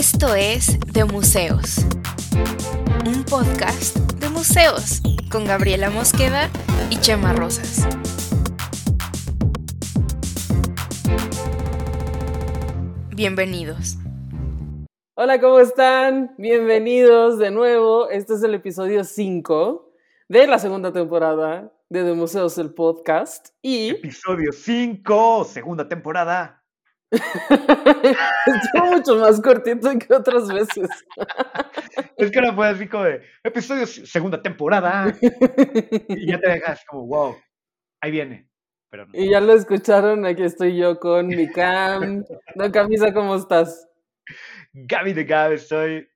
Esto es De Museos, un podcast de museos con Gabriela Mosqueda y Chema Rosas. Bienvenidos. Hola, ¿cómo están? Bienvenidos de nuevo. Este es el episodio 5 de la segunda temporada de De Museos, el podcast. Y Episodio 5, segunda temporada. Estuvo mucho más cortito que otras veces. Es que ahora fue así como de episodio segunda temporada. Y ya te dejas como, wow, ahí viene. Pero no. Y ya lo escucharon, aquí estoy yo con mi cam. No, Camisa, ¿cómo estás? Gaby de Gab, estoy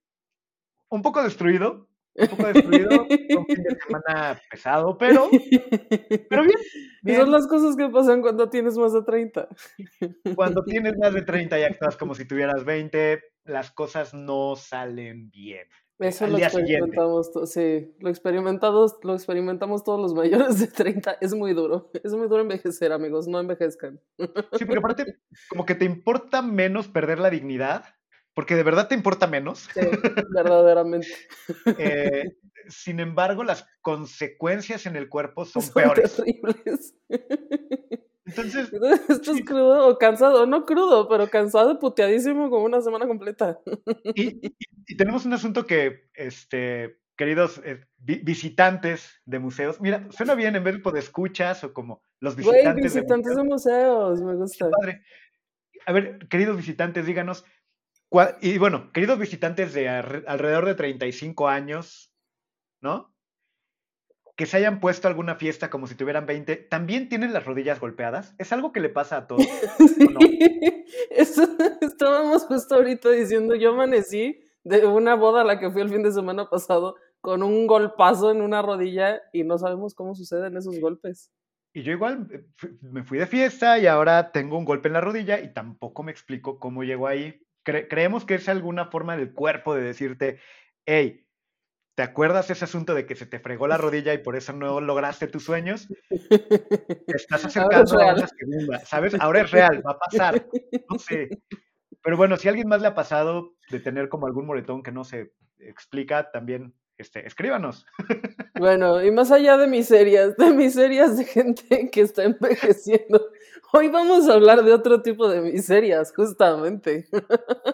un poco destruido. Un poco destruido. Un fin de semana pesado, pero, pero bien. Y son bien. las cosas que pasan cuando tienes más de 30. Cuando tienes más de 30 y actúas como si tuvieras 20, las cosas no salen bien. Eso Al lo experimentamos, to- sí, lo experimentamos, lo experimentamos todos los mayores de 30. Es muy duro, es muy duro envejecer, amigos, no envejezcan. Sí, porque aparte, como que te importa menos perder la dignidad, porque de verdad te importa menos. Sí, verdaderamente. Eh, sin embargo, las consecuencias en el cuerpo son Son peores. terribles. Entonces, Estás crudo o cansado, no crudo, pero cansado, puteadísimo como una semana completa. y, y- y tenemos un asunto que, este, queridos eh, vi- visitantes de museos, mira, suena bien en vez de escuchas o como los Güey, visitantes de visitantes de museos, me gusta. padre. A ver, queridos visitantes, díganos, y bueno, queridos visitantes de alre- alrededor de 35 años, ¿no? Que se hayan puesto alguna fiesta como si tuvieran 20, ¿también tienen las rodillas golpeadas? ¿Es algo que le pasa a todos? Sí. no? Eso- estábamos justo ahorita diciendo, yo amanecí de una boda a la que fui el fin de semana pasado con un golpazo en una rodilla y no sabemos cómo suceden esos golpes. Y yo igual eh, me fui de fiesta y ahora tengo un golpe en la rodilla y tampoco me explico cómo llegó ahí. Cre- creemos que es alguna forma del cuerpo de decirte, hey, ¿te acuerdas ese asunto de que se te fregó la rodilla y por eso no lograste tus sueños? Te estás es acercando a una segunda, ¿sabes? Ahora es real, va a pasar, no sé. Pero bueno, si a alguien más le ha pasado de tener como algún moretón que no se explica, también este, escríbanos. Bueno, y más allá de miserias, de miserias de gente que está envejeciendo, hoy vamos a hablar de otro tipo de miserias, justamente.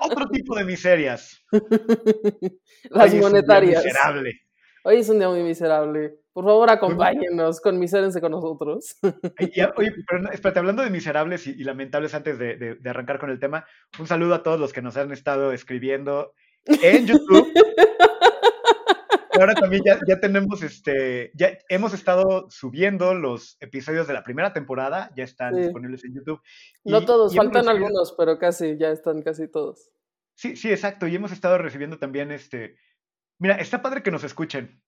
Otro tipo de miserias. Las Hoy es monetarias. miserable. Hoy es un día muy miserable. Por favor, acompáñenos, conmisérense con nosotros. Ya, oye, pero espérate, hablando de miserables y, y lamentables antes de, de- de arrancar con el tema, un saludo a todos los que nos han estado escribiendo en YouTube. Ahora también ya, ya tenemos, este, ya hemos estado subiendo los episodios de la primera temporada, ya están Sí. disponibles en YouTube. No Y- todos, y faltan recibido- algunos, pero casi, ya están casi todos. Sí, sí, exacto. Y hemos estado recibiendo también, este, mira, está padre que nos escuchen.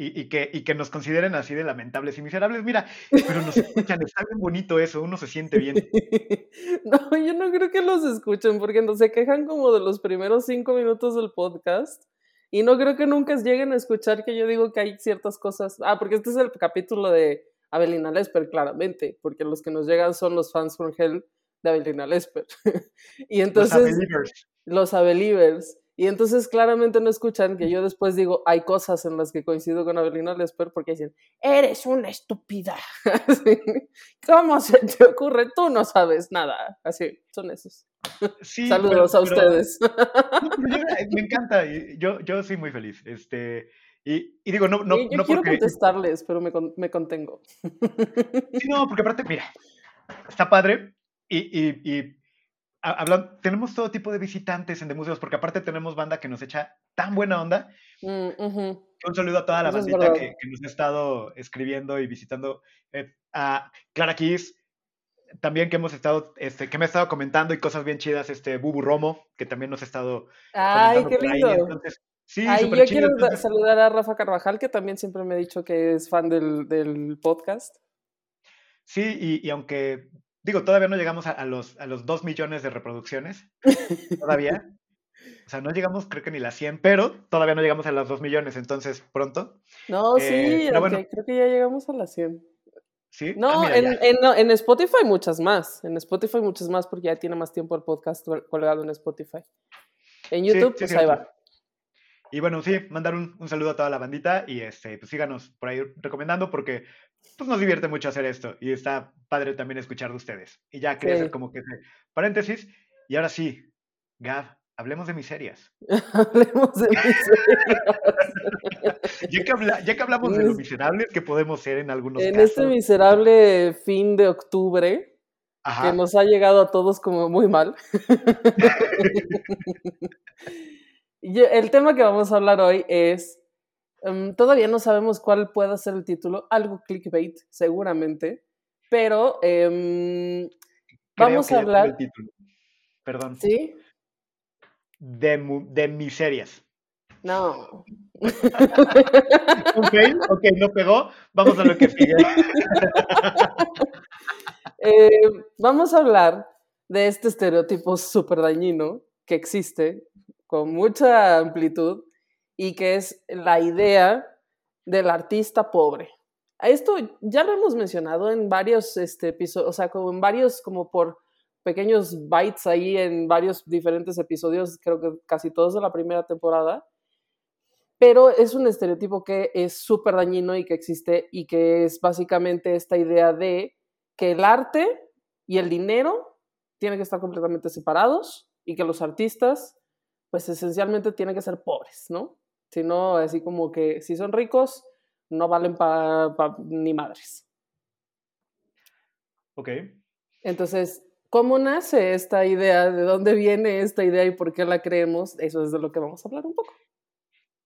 Y, y que, y que nos consideren así de lamentables y miserables. Mira, pero nos escuchan, está bien bonito eso, uno se siente bien. No, yo no creo que los escuchen porque no se quejan como de los primeros cinco minutos del podcast y no creo que nunca lleguen a escuchar que yo digo que hay ciertas cosas. Ah, porque este es el capítulo de Avelina Lesper, claramente, porque los que nos llegan son los fans from hell de Avelina Lesper. y Los entonces Unbelievers. los Abelievers. Y entonces claramente no escuchan que yo después digo, hay cosas en las que coincido con Avelina Lesper porque dicen, eres una estúpida. Así, ¿Cómo se te ocurre? Tú no sabes nada. Así, son esos. Sí, Saludos pero- a ustedes. pero me encanta, yo, yo soy muy feliz. Este, y, y digo, no, no, yo no quiero porque. contestarles, pero me, con- me contengo. Sí, no, porque aparte, mira, está padre. Y, y, y ha- hablan- tenemos todo tipo de visitantes en de museos, porque aparte tenemos banda que nos echa tan buena onda. Mm. Un saludo a toda la Eso es bandita que nos ha estado escribiendo y visitando. eh, a Clara Kiss, también que hemos estado, este, que me ha estado comentando y cosas bien chidas, este Bubu Romo, que también nos ha estado Ay, qué ahí. lindo. Entonces, sí, Ay, yo chido. quiero entonces- saludar a Rafa Carvajal, que también siempre me ha dicho que es fan del, del podcast. Sí, y, y aunque, digo, todavía no llegamos a, a los, a los 2 millones de reproducciones, todavía. O sea, no llegamos, creo que ni las 100, pero todavía no llegamos a los 2 millones, entonces pronto. No, Eh, sí, bueno. creo que ya llegamos a las 100. ¿Sí? Ah, No, mira, en, en, no, en Spotify muchas más. En Spotify muchas más porque ya tiene más tiempo el podcast col- colgado en Spotify. En YouTube, pues ahí va. Y bueno, sí, mandar un, un, saludo a toda la bandita y este, pues síganos por ahí recomendando porque pues nos divierte mucho hacer esto y está padre también escuchar de ustedes. Y ya quería hacer como que paréntesis. Y ahora sí, Gab, hablemos de miserias. hablemos de miserias. ya, que ya, que hablamos de lo miserables que podemos ser en algunos en casos. En este miserable fin de octubre, que nos ha llegado a todos como muy mal. el tema que vamos a hablar hoy es, um, todavía no sabemos cuál pueda ser el título, algo clickbait seguramente, pero um, vamos a hablar... El título. Perdón. ¿Sí? De, de miserias. No. ok, ok, no pegó. Vamos a lo que sigue. Eh, vamos a hablar de este estereotipo súper dañino que existe con mucha amplitud y que es la idea del artista pobre. A esto ya lo hemos mencionado en varios este, episodios, o sea, como en varios, como por pequeños bytes ahí en varios diferentes episodios, creo que casi todos de la primera temporada. Pero es un estereotipo que es súper dañino y que existe y que es básicamente esta idea de que el arte y el dinero tienen que estar completamente separados y que los artistas pues esencialmente tienen que ser pobres, ¿no? Si no, así como que si son ricos, no valen para ni madres. Ok. Entonces, ¿cómo nace esta idea? ¿De dónde viene esta idea y por qué la creemos? Eso es de lo que vamos a hablar un poco.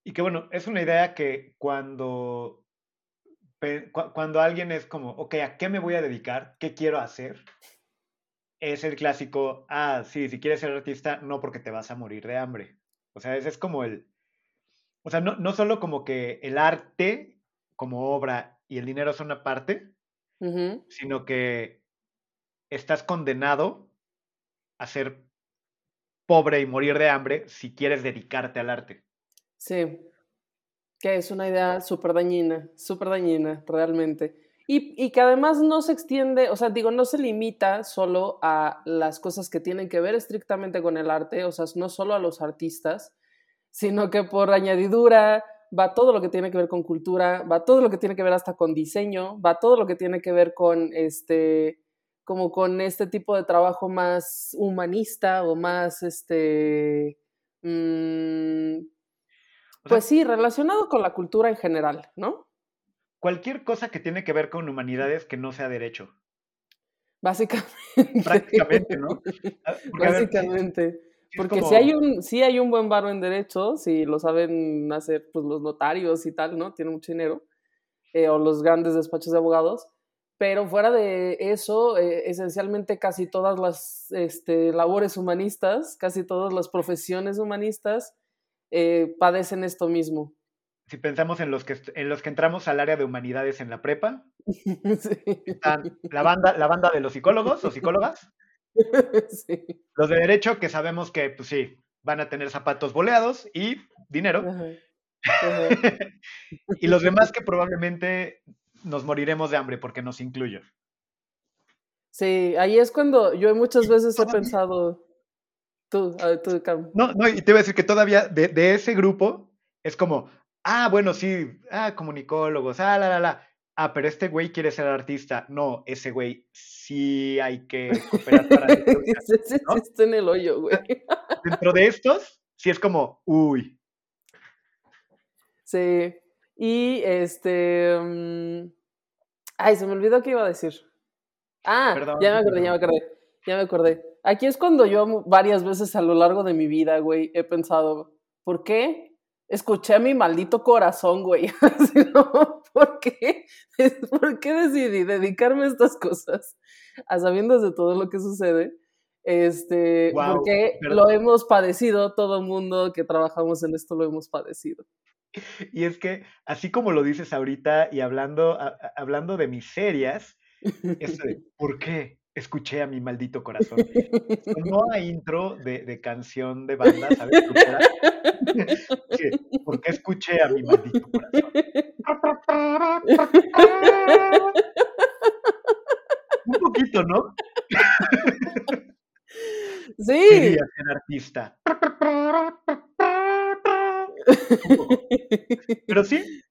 Y que bueno, es una idea que cuando, cuando alguien es como, ok, ¿a qué me voy a dedicar? ¿Qué quiero hacer? es el clásico, ah, sí, si quieres ser artista, no porque te vas a morir de hambre. O sea, ese es como el, o sea, no, no solo como que el arte como obra y el dinero son una parte, sino que estás condenado a ser pobre y morir de hambre si quieres dedicarte al arte. Sí, que es una idea súper dañina, súper dañina, realmente. Y, que además no se extiende, o sea, digo, no se limita solo a las cosas que tienen que ver estrictamente con el arte, o sea, no solo a los artistas, sino que por añadidura va todo lo que tiene que ver con cultura, va todo lo que tiene que ver hasta con diseño, va todo lo que tiene que ver con este, como con este tipo de trabajo más humanista o más, este, pues sí, relacionado con la cultura en general, ¿no? cualquier cosa que tiene que ver con humanidades que no sea derecho. Básicamente. Prácticamente, ¿no? Ah, Básicamente. Porque si hay un, si hay un buen barro en derecho, si lo saben hacer pues, los notarios y tal, ¿no? Tienen mucho dinero. Eh, o los grandes despachos de abogados. Pero fuera de eso, eh, esencialmente casi todas las este, labores humanistas, casi todas las profesiones humanistas eh, padecen esto mismo. Si pensamos en los que en los que entramos al área de humanidades en la prepa, están la banda, la banda de los psicólogos o psicólogas, los de derecho que sabemos que, pues sí, van a tener zapatos boleados y dinero, y los demás que probablemente nos moriremos de hambre porque nos incluyo. Sí, ahí es cuando yo muchas veces he pensado, tú, a ver, tú, No, no, y te voy a decir que todavía de, de ese grupo es como, Ah, bueno, sí, ah, comunicólogos, ah, la, la, la. Ah, pero este güey quiere ser artista. No, ese güey sí hay que cooperar para. ¿no? Está en el hoyo, güey. Dentro de estos, sí es como, uy. Sí. Y este. Mm, ay, se me olvidó qué iba a decir. Ah, ya me acordé, ya me acordé. Ya me acordé. Aquí es cuando yo varias veces a lo largo de mi vida, güey, he pensado, ¿por qué escuché a mi maldito corazón, güey. ¿Por qué? ¿Por qué decidí dedicarme a estas cosas? A sabiendas de todo lo que sucede. Este, porque lo hemos padecido, todo el mundo que trabajamos en esto lo hemos padecido. Y es que, así como lo dices ahorita y hablando, hablando de miserias, este, ¿por qué? Escuché a mi maldito corazón. No hay intro de, de, canción de banda, ¿sabes? ¿Por qué escuché a mi maldito corazón? Un poquito, ¿no? Sí. Quería ser artista. Pero sí.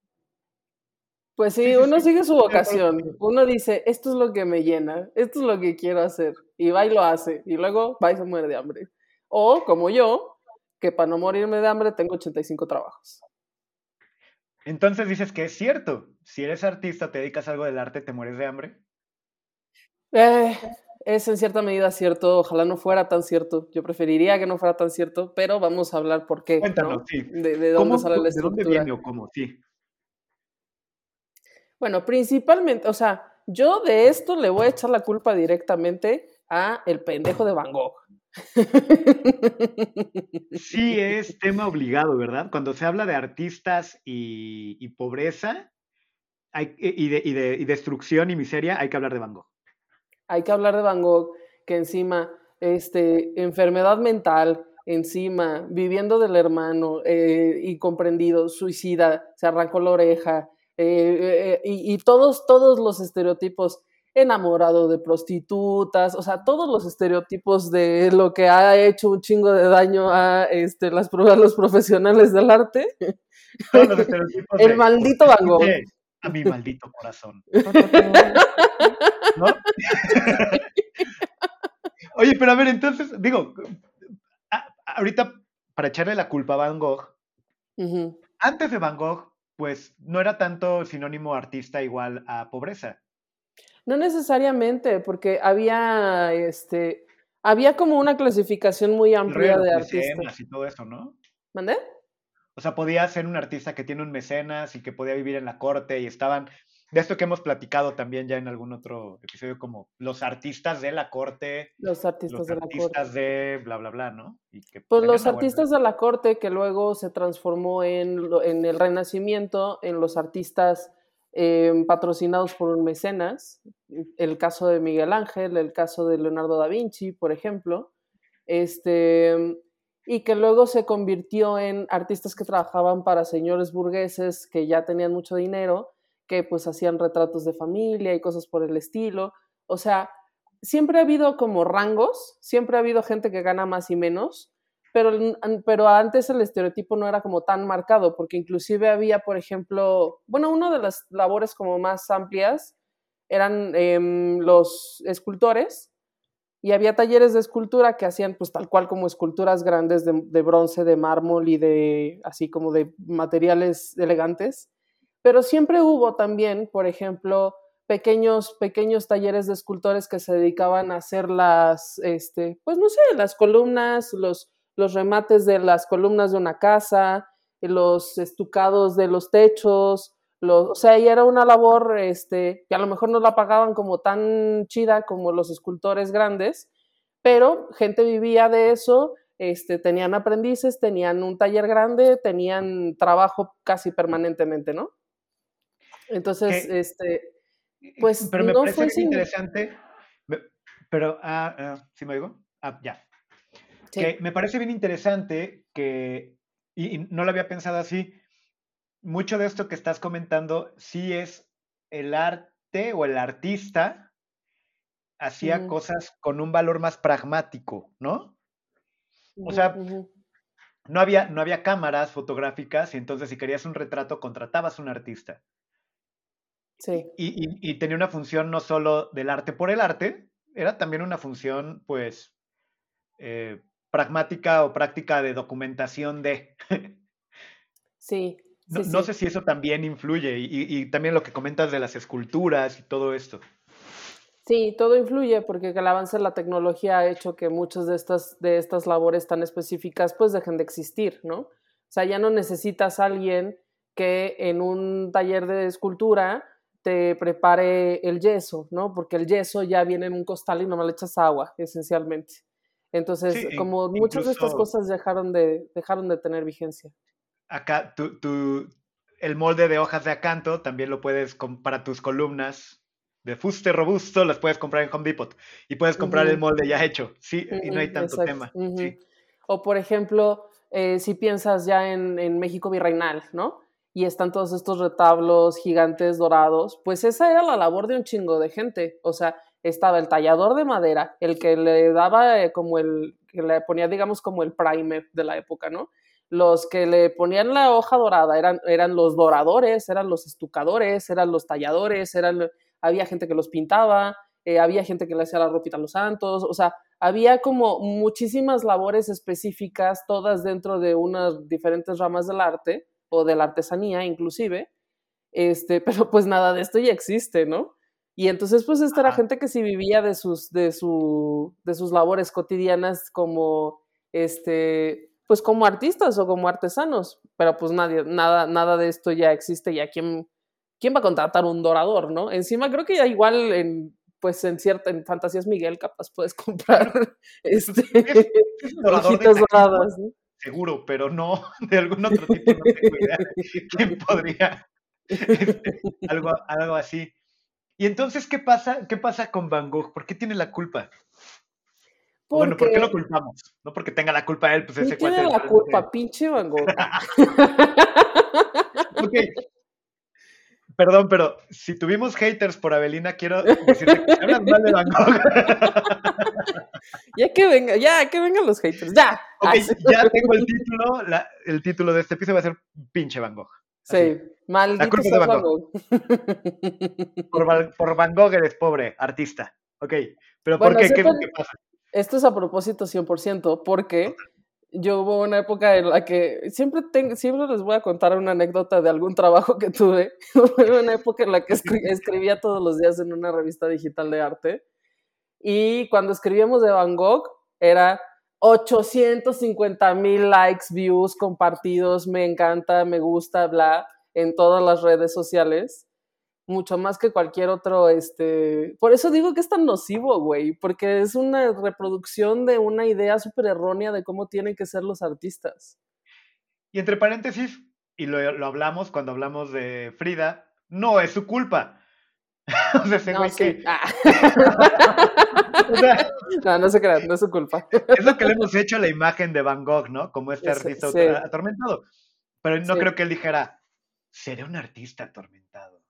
Pues sí, uno sí, sigue su vocación. Uno dice, esto es lo que me llena, esto es lo que quiero hacer. Y va y lo hace. Y luego va y se muere de hambre. O como yo, que para no morirme de hambre tengo 85 trabajos. Entonces dices que es cierto. Si eres artista, te dedicas a algo del arte, te mueres de hambre. Eh, es en cierta medida cierto, ojalá no fuera tan cierto. Yo preferiría que no fuera tan cierto, pero vamos a hablar por qué. ¿no? Cuéntanos, sí. De, de ¿Cómo, dónde sale la ¿De dónde estructura. viene o cómo? Sí. Bueno, principalmente, o sea, yo de esto le voy a echar la culpa directamente a el pendejo de Van Gogh. Sí es tema obligado, ¿verdad? Cuando se habla de artistas y, y pobreza hay- y, de, y de- y destrucción y miseria, hay que hablar de Van Gogh. Hay que hablar de Van Gogh, que encima, este, enfermedad mental, encima, viviendo del hermano, eh, incomprendido, suicida, se arrancó la oreja, eh, eh, y, y todos, todos los estereotipos, enamorado de prostitutas, o sea, todos los estereotipos de lo que ha hecho un chingo de daño a, este, las, a los profesionales del arte. Todos los estereotipos El de, maldito Van Gogh. "Escuche A mi maldito corazón. ¿No? Oye, pero a ver, entonces, digo, a- ahorita para echarle la culpa a Van Gogh, antes de Van Gogh, pues no era tanto sinónimo artista igual a pobreza. No necesariamente, porque había, este, había como una clasificación muy amplia de artistas. y todo eso, ¿no? ¿Mandé? O sea, podía ser un artista que tiene un mecenas y que podía vivir en la corte y estaban, de esto que hemos platicado también ya en algún otro episodio, como los artistas de la corte, Los artistas los de la corte. artistas de bla, bla, bla, ¿no? Y que Pues los buena- artistas de la corte que luego se transformó en, en el Renacimiento, en los artistas eh, patrocinados por un mecenas, el caso de Miguel Ángel, el caso de Leonardo da Vinci, por ejemplo, este, y que luego se convirtió en artistas que trabajaban para señores burgueses que ya tenían mucho dinero, que pues hacían retratos de familia y cosas por el estilo. O sea, siempre ha habido como rangos, siempre ha habido gente que gana más y menos, pero, pero antes el estereotipo no era como tan marcado, porque inclusive había, por ejemplo, bueno, una de las labores como más amplias eran em, los escultores, y había talleres de escultura que hacían pues tal cual como esculturas grandes de, de bronce, de mármol y de así como de materiales elegantes, pero siempre hubo también, por ejemplo, pequeños, pequeños talleres de escultores que se dedicaban a hacer las, este, pues no sé, las columnas, los, los remates de las columnas de una casa, los estucados de los techos, los, o sea, y era una labor este, que a lo mejor no la pagaban como tan chida como los escultores grandes, pero gente vivía de eso, este, tenían aprendices, tenían un taller grande, tenían trabajo casi permanentemente, ¿no? Entonces, Que- este, pues, pero me no parece fue interesante, pero, ah, ah, ¿sí me oigo? Ah, ya. sí, Que me parece bien interesante que, y, y no lo había pensado así, mucho de esto que estás comentando sí es el arte o el artista hacía cosas con un valor más pragmático, ¿no? o sea, No había, no había cámaras fotográficas y entonces si querías un retrato contratabas un artista. Sí, Y, y- y tenía una función no solo del arte por el arte, era también una función, pues, eh, pragmática o práctica de documentación de... sí, No, sí, no sé si eso también influye y, y- y también lo que comentas de las esculturas y todo esto. Sí, todo influye porque el avance de la tecnología ha hecho que muchas de estas, de estas labores tan específicas pues dejen de existir, ¿no? O sea, ya no necesitas a alguien que en un taller de escultura te prepare el yeso, ¿no? Porque el yeso ya viene en un costal y no le echas agua, esencialmente. Entonces, Sí, como muchas de estas incluso- cosas dejaron de, dejaron de tener vigencia. Acá, tu, tu- el molde de hojas de acanto también lo puedes, para tus columnas de fuste robusto, las puedes comprar en Home Depot y puedes comprar el Ujú. molde ya hecho, sí, y no hay tanto exacto, tema. ujú. sí. O por ejemplo, eh, si piensas ya en, en México virreinal, ¿no? Y están todos estos retablos gigantes dorados, pues esa era la labor de un chingo de gente. O sea, estaba el tallador de madera, el que le daba eh, como el, que le ponía, digamos, como el primer de la época, ¿no? Los que le ponían la hoja dorada eran, eran los doradores, eran los estucadores, eran los talladores, eran, había gente que los pintaba, eh, había gente que le hacía la ropita a los santos, o sea, había como muchísimas labores específicas, todas dentro de unas diferentes ramas del arte o de la artesanía inclusive, este, pero pues nada de esto ya existe, ¿no? Y entonces, pues, esta era gente que sí vivía de sus, de su, de sus labores cotidianas como, este, pues, como artistas o como artesanos. Pero pues nadie, nada, nada de esto ya existe. ¿Ya quién, quién va a contratar un dorador, no? Encima creo que ya igual en, pues, en cierta, en Fantasías Miguel capaz puedes comprar, este, hojitas doradas, ¿no? Seguro, pero no de algún otro tipo, no tengo idea. ¿Quién podría? Este, algo, algo así. Y entonces, ¿qué pasa, ¿qué pasa con Van Gogh? ¿Por qué tiene la culpa? Bueno, ¿por qué lo culpamos? No porque tenga la culpa él, pues ese cuate. tiene la culpa, pinche Van Gogh? ok. Perdón, pero si tuvimos haters por Avelina, quiero decirte que hablan mal de Van Gogh. ya que venga, ya que vengan los haters, ya. Ok, ya tengo el título, el título de este episodio va a ser pinche Van Gogh. Sí, maldito la culpa de Van Gogh. Por, Van Gogh eres pobre, artista. Ok, pero ¿por qué? ¿Qué, pasa? Esto es a propósito 100%, porque yo hubo una época en la que siempre, tengo, siempre les voy a contar una anécdota de algún trabajo que tuve. Hubo una época en la que escribía todos los días en una revista digital de arte. Y cuando escribíamos de Van Gogh, era 850 mil likes, views, compartidos, me encanta, me gusta, bla, en todas las redes sociales. Mucho más que cualquier otro, este... Por eso digo que es tan nocivo, güey, porque es una reproducción de una idea súper errónea de cómo tienen que ser los artistas. Y entre paréntesis, y lo, lo hablamos cuando hablamos de Frida, no es su culpa no, sí. Ah. no, no se crean, no es su culpa. es lo que le hemos hecho a la imagen de Van Gogh, ¿no? Como este artista atormentado. Pero no creo que él dijera, seré un artista atormentado.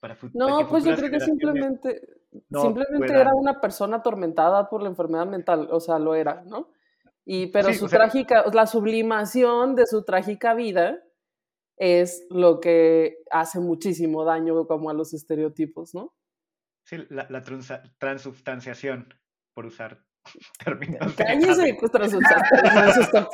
Para no, pues yo creo que simplemente, simplemente era una persona atormentada por la enfermedad mental, o sea, lo era, ¿no? Y, pero su trágica, la sublimación de su trágica vida es lo que hace muchísimo daño como a los estereotipos, ¿no? Sí, la, la transubstanciación, por usar términos. Cállese, pues transubstanciación.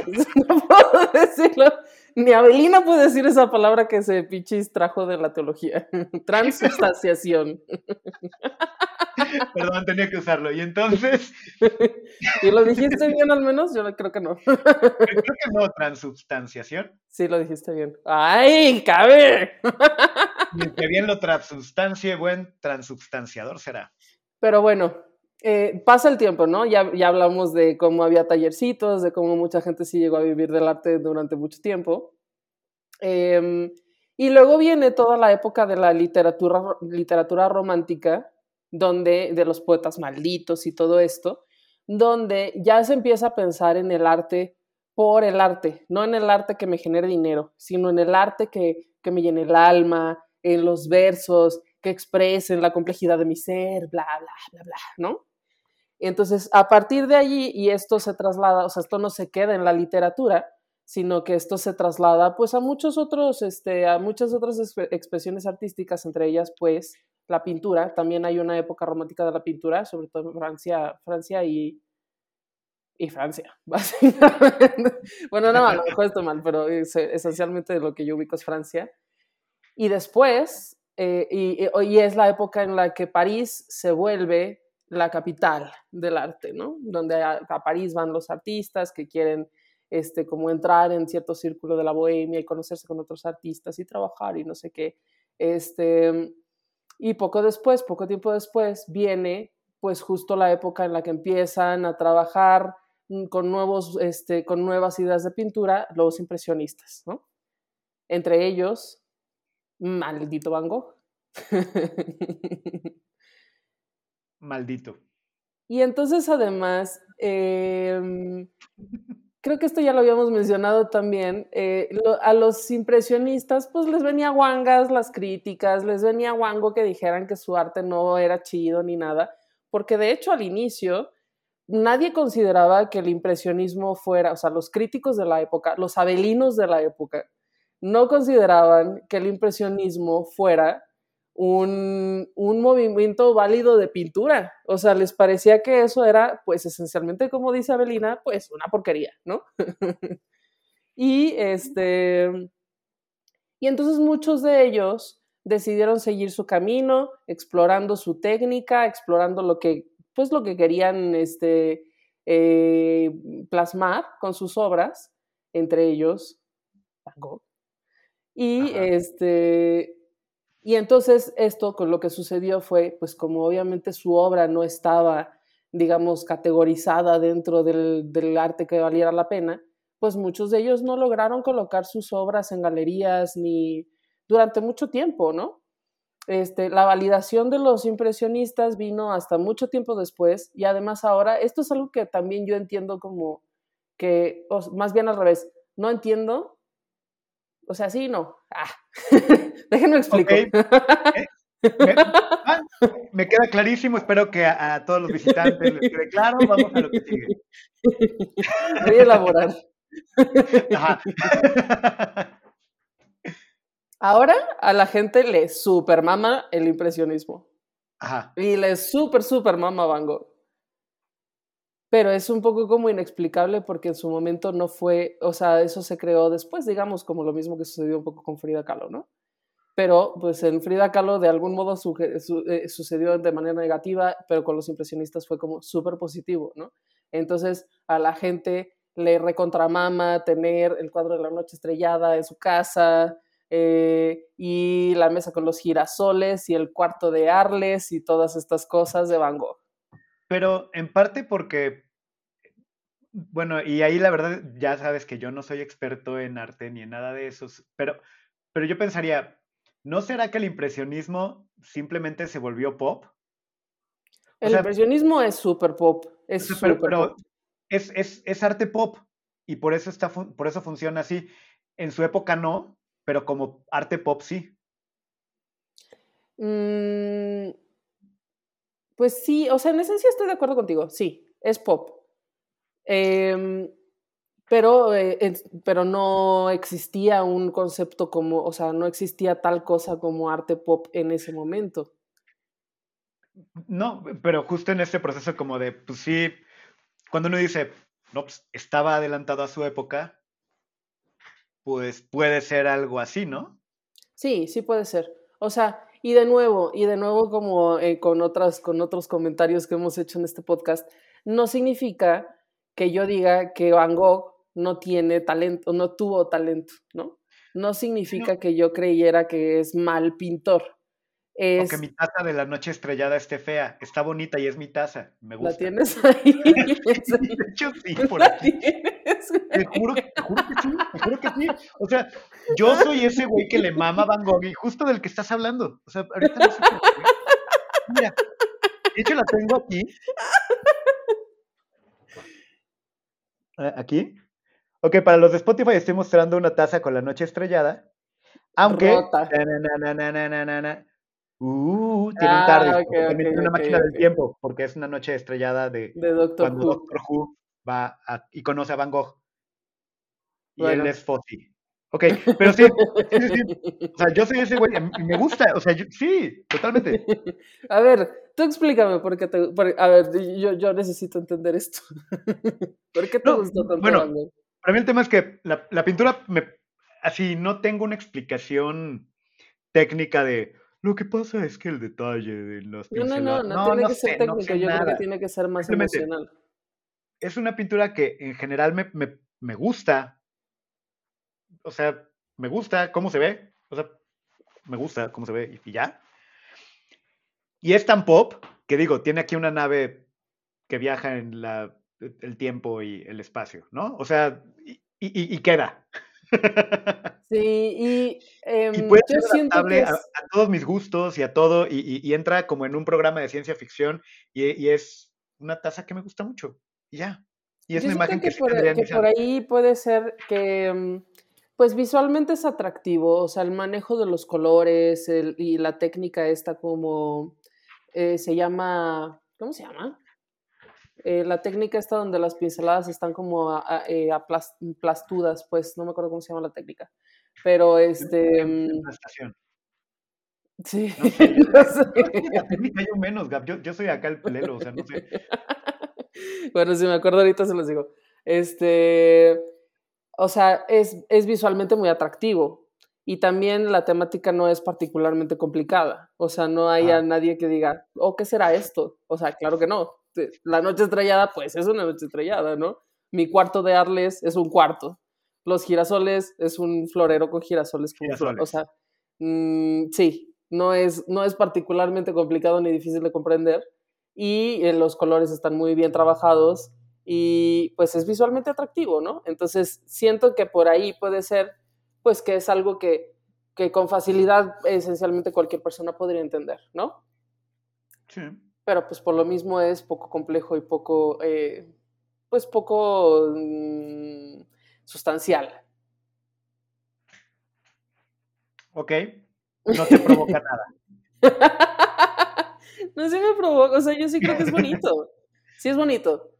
no puedo decirlo. Ni Abelina puede decir esa palabra que se pichis trajo de la teología. Transubstanciación. Perdón, tenía que usarlo. Y entonces. ¿Y lo dijiste bien al menos? Yo creo que no. Creo que no, transubstanciación. Sí, lo dijiste bien. ¡Ay, cabe! que bien lo transubstancie, buen transubstanciador será. Pero bueno, eh, pasa el tiempo, ¿no? Ya, ya hablamos de cómo había tallercitos, de cómo mucha gente sí llegó a vivir del arte durante mucho tiempo. Em, y luego viene toda la época de la literatura, literatura romántica, donde, de los poetas malditos y todo esto, donde ya se empieza a pensar en el arte por el arte, no en el arte que me genere dinero, sino en el arte que, me llene el alma, en los versos, que expresen la complejidad de mi ser, bla, bla, bla, bla, ¿no? Entonces, a partir de allí, y esto se traslada, o sea, esto no se queda en la literatura, sino que esto se traslada pues a muchos otros, este, a muchas otras expresiones artísticas, entre ellas pues la pintura, también hay una época romántica de la pintura, sobre todo en Francia, Francia y, y Francia, básicamente. bueno, no, a lo mejor estoy mal, pero esencialmente lo que yo ubico es Francia. Y después, eh, y, y, es la época en la que París se vuelve la capital del arte, ¿no? Donde a, a París van los artistas que quieren este, como entrar en cierto círculo de la bohemia y conocerse con otros artistas y trabajar y no sé qué. Este, y poco después, poco tiempo después, viene pues justo la época en la que empiezan a trabajar mm, con, nuevos, este, con nuevas ideas de pintura los impresionistas, ¿no? Entre ellos, maldito Van Gogh. Maldito. Y entonces además, em, creo que esto ya lo habíamos mencionado también, eh, a los impresionistas pues les venía guangas las críticas, les venía guango que dijeran que su arte no era chido ni nada, porque de hecho al inicio nadie consideraba que el impresionismo fuera, o sea, los críticos de la época, los abelinos de la época, no consideraban que el impresionismo fuera un, un, movimiento válido de pintura. O sea, les parecía que eso era, pues esencialmente, como dice Abelina, pues una porquería, ¿no? y este. Y entonces muchos de ellos decidieron seguir su camino, explorando su técnica, explorando lo que, pues lo que querían este, eh, plasmar con sus obras, entre ellos Van Gogh. Y este, y entonces esto con lo que sucedió fue, pues como obviamente su obra no estaba, digamos, categorizada dentro del, arte que valiera la pena, pues muchos de ellos no lograron colocar sus obras en galerías ni durante mucho tiempo, ¿no? Este, la validación de los impresionistas vino hasta mucho tiempo después y además ahora, esto es algo que también yo entiendo como que, más bien al revés, no entiendo, o sea, sí, no, ah, Déjenme explicar. Me, ah, me, queda clarísimo, espero que a, todos los visitantes les quede claro, vamos a lo que sigue. Voy a elaborar. Ahora a la gente le super mama el impresionismo. Ajá. Y le super, super mama Van Gogh. Pero es un poco como inexplicable porque en su momento no fue, o sea, eso se creó después, digamos, como lo mismo que sucedió un poco con Frida Kahlo, ¿no? Pero pues en Frida Kahlo de algún modo eh, sucedió de manera negativa, pero con los impresionistas fue como súper positivo, ¿no? Entonces a la gente le recontramama tener el cuadro de la noche estrellada en su casa, eh, y la mesa con los girasoles y el cuarto de Arles y todas estas cosas de Van Gogh. Pero en parte porque, bueno, y ahí la verdad ya sabes que yo no soy experto en arte ni en nada de eso, pero, pero yo pensaría, ¿no será que el impresionismo simplemente se volvió pop? el impresionismo es súper pop, es super pero, Es, es, es, arte pop y por eso, está, por eso funciona así. En su época no, pero como arte pop sí. Mm, pues sí, o sea, en esencia estoy de acuerdo contigo, sí, es pop. Em, pero, eh, pero no existía un concepto como, o sea, no existía tal cosa como arte pop en ese momento. No, pero justo en este proceso como de, pues sí, cuando uno dice, no, pues estaba adelantado a su época, pues puede ser algo así, ¿no? Sí, sí puede ser. O sea, y de nuevo, y de nuevo como eh, con, otras, con otros comentarios que hemos hecho en este podcast, no significa que yo diga que Van Gogh no tiene talento, no tuvo talento, ¿no? No significa que yo creyera que es mal pintor. Es... O que mi taza de la noche estrellada esté fea. Está bonita y es mi taza. Me gusta. La tienes ahí. de hecho, sí, por aquí. Te juro, te juro que sí, te juro que sí. O sea, yo soy ese güey que le mama Van Gogh y justo del que estás hablando. O sea, ahorita no sé por qué. Mira, de hecho la tengo aquí. ¿Aquí? Ok, para los de Spotify estoy mostrando una taza con la noche estrellada. Aunque. Uh, tiene un tarde. Ah, también tiene una máquina del tiempo, porque es una noche estrellada de, de Doctor cuando Who. Doctor Who va y conoce a Van Gogh. Y él es Fossi. Ok, pero sí, sí, sí, O sea, yo soy ese güey, y me gusta, o sea, sí, totalmente. A ver, tú explícame por qué te. a ver, yo, yo necesito entender esto. ¿Por qué te gustó tanto bueno, Van Gogh? Para mí el tema es que la, la pintura, me, así, no tengo una explicación técnica de lo que pasa es que el detalle de las No, no, no, no, tiene que ser técnico, yo creo que tiene que ser más emocional. Es una pintura que en general me, me, me gusta. O sea, me gusta cómo se ve. O sea, me gusta cómo se ve y ya. Y es tan pop que digo, tiene aquí una nave que viaja en la, el tiempo y el espacio, ¿no? O sea, y, y, y queda. Sí, y, eh, y puede ser adaptable es... a, a, todos mis gustos y a todo, y, y, entra como en un programa de ciencia ficción y, es una taza que me gusta mucho. Y ya. Y es yo una imagen que, que, por, que por ahí puede ser que, mm, pues visualmente es atractivo, o sea, el manejo de los colores el, y la técnica esta como, eh, se llama ¿cómo se llama? Eh, la técnica está donde las pinceladas están como eh, aplastudas, pues no me acuerdo cómo se llama la técnica. Pero este. Mm, sí, no sé. Yo, menos, Gab. Yo, soy acá el pelero, o sea, no sé. bueno, si me acuerdo ahorita se los digo. Este. O sea, es, es visualmente muy atractivo. Y también la temática no es particularmente complicada. O sea, no hay a nadie que diga, oh, ¿qué será esto? O sea, claro que no. La noche estrellada, pues es una noche estrellada, ¿no? Mi cuarto de Arles es un cuarto. Los girasoles es un florero con girasoles. o sea, mm, sí, no es, no es particularmente complicado ni difícil de comprender. Y eh, los colores están muy bien trabajados y pues es visualmente atractivo, ¿no? Entonces siento que por ahí puede ser pues que es algo que, con facilidad esencialmente cualquier persona podría entender, ¿no? Sí. Pero pues por lo mismo es poco complejo y poco, eh, pues poco mm, sustancial. Ok, no te provoca nada. No se me provoca, o sea, yo sí creo que es bonito. Sí es bonito.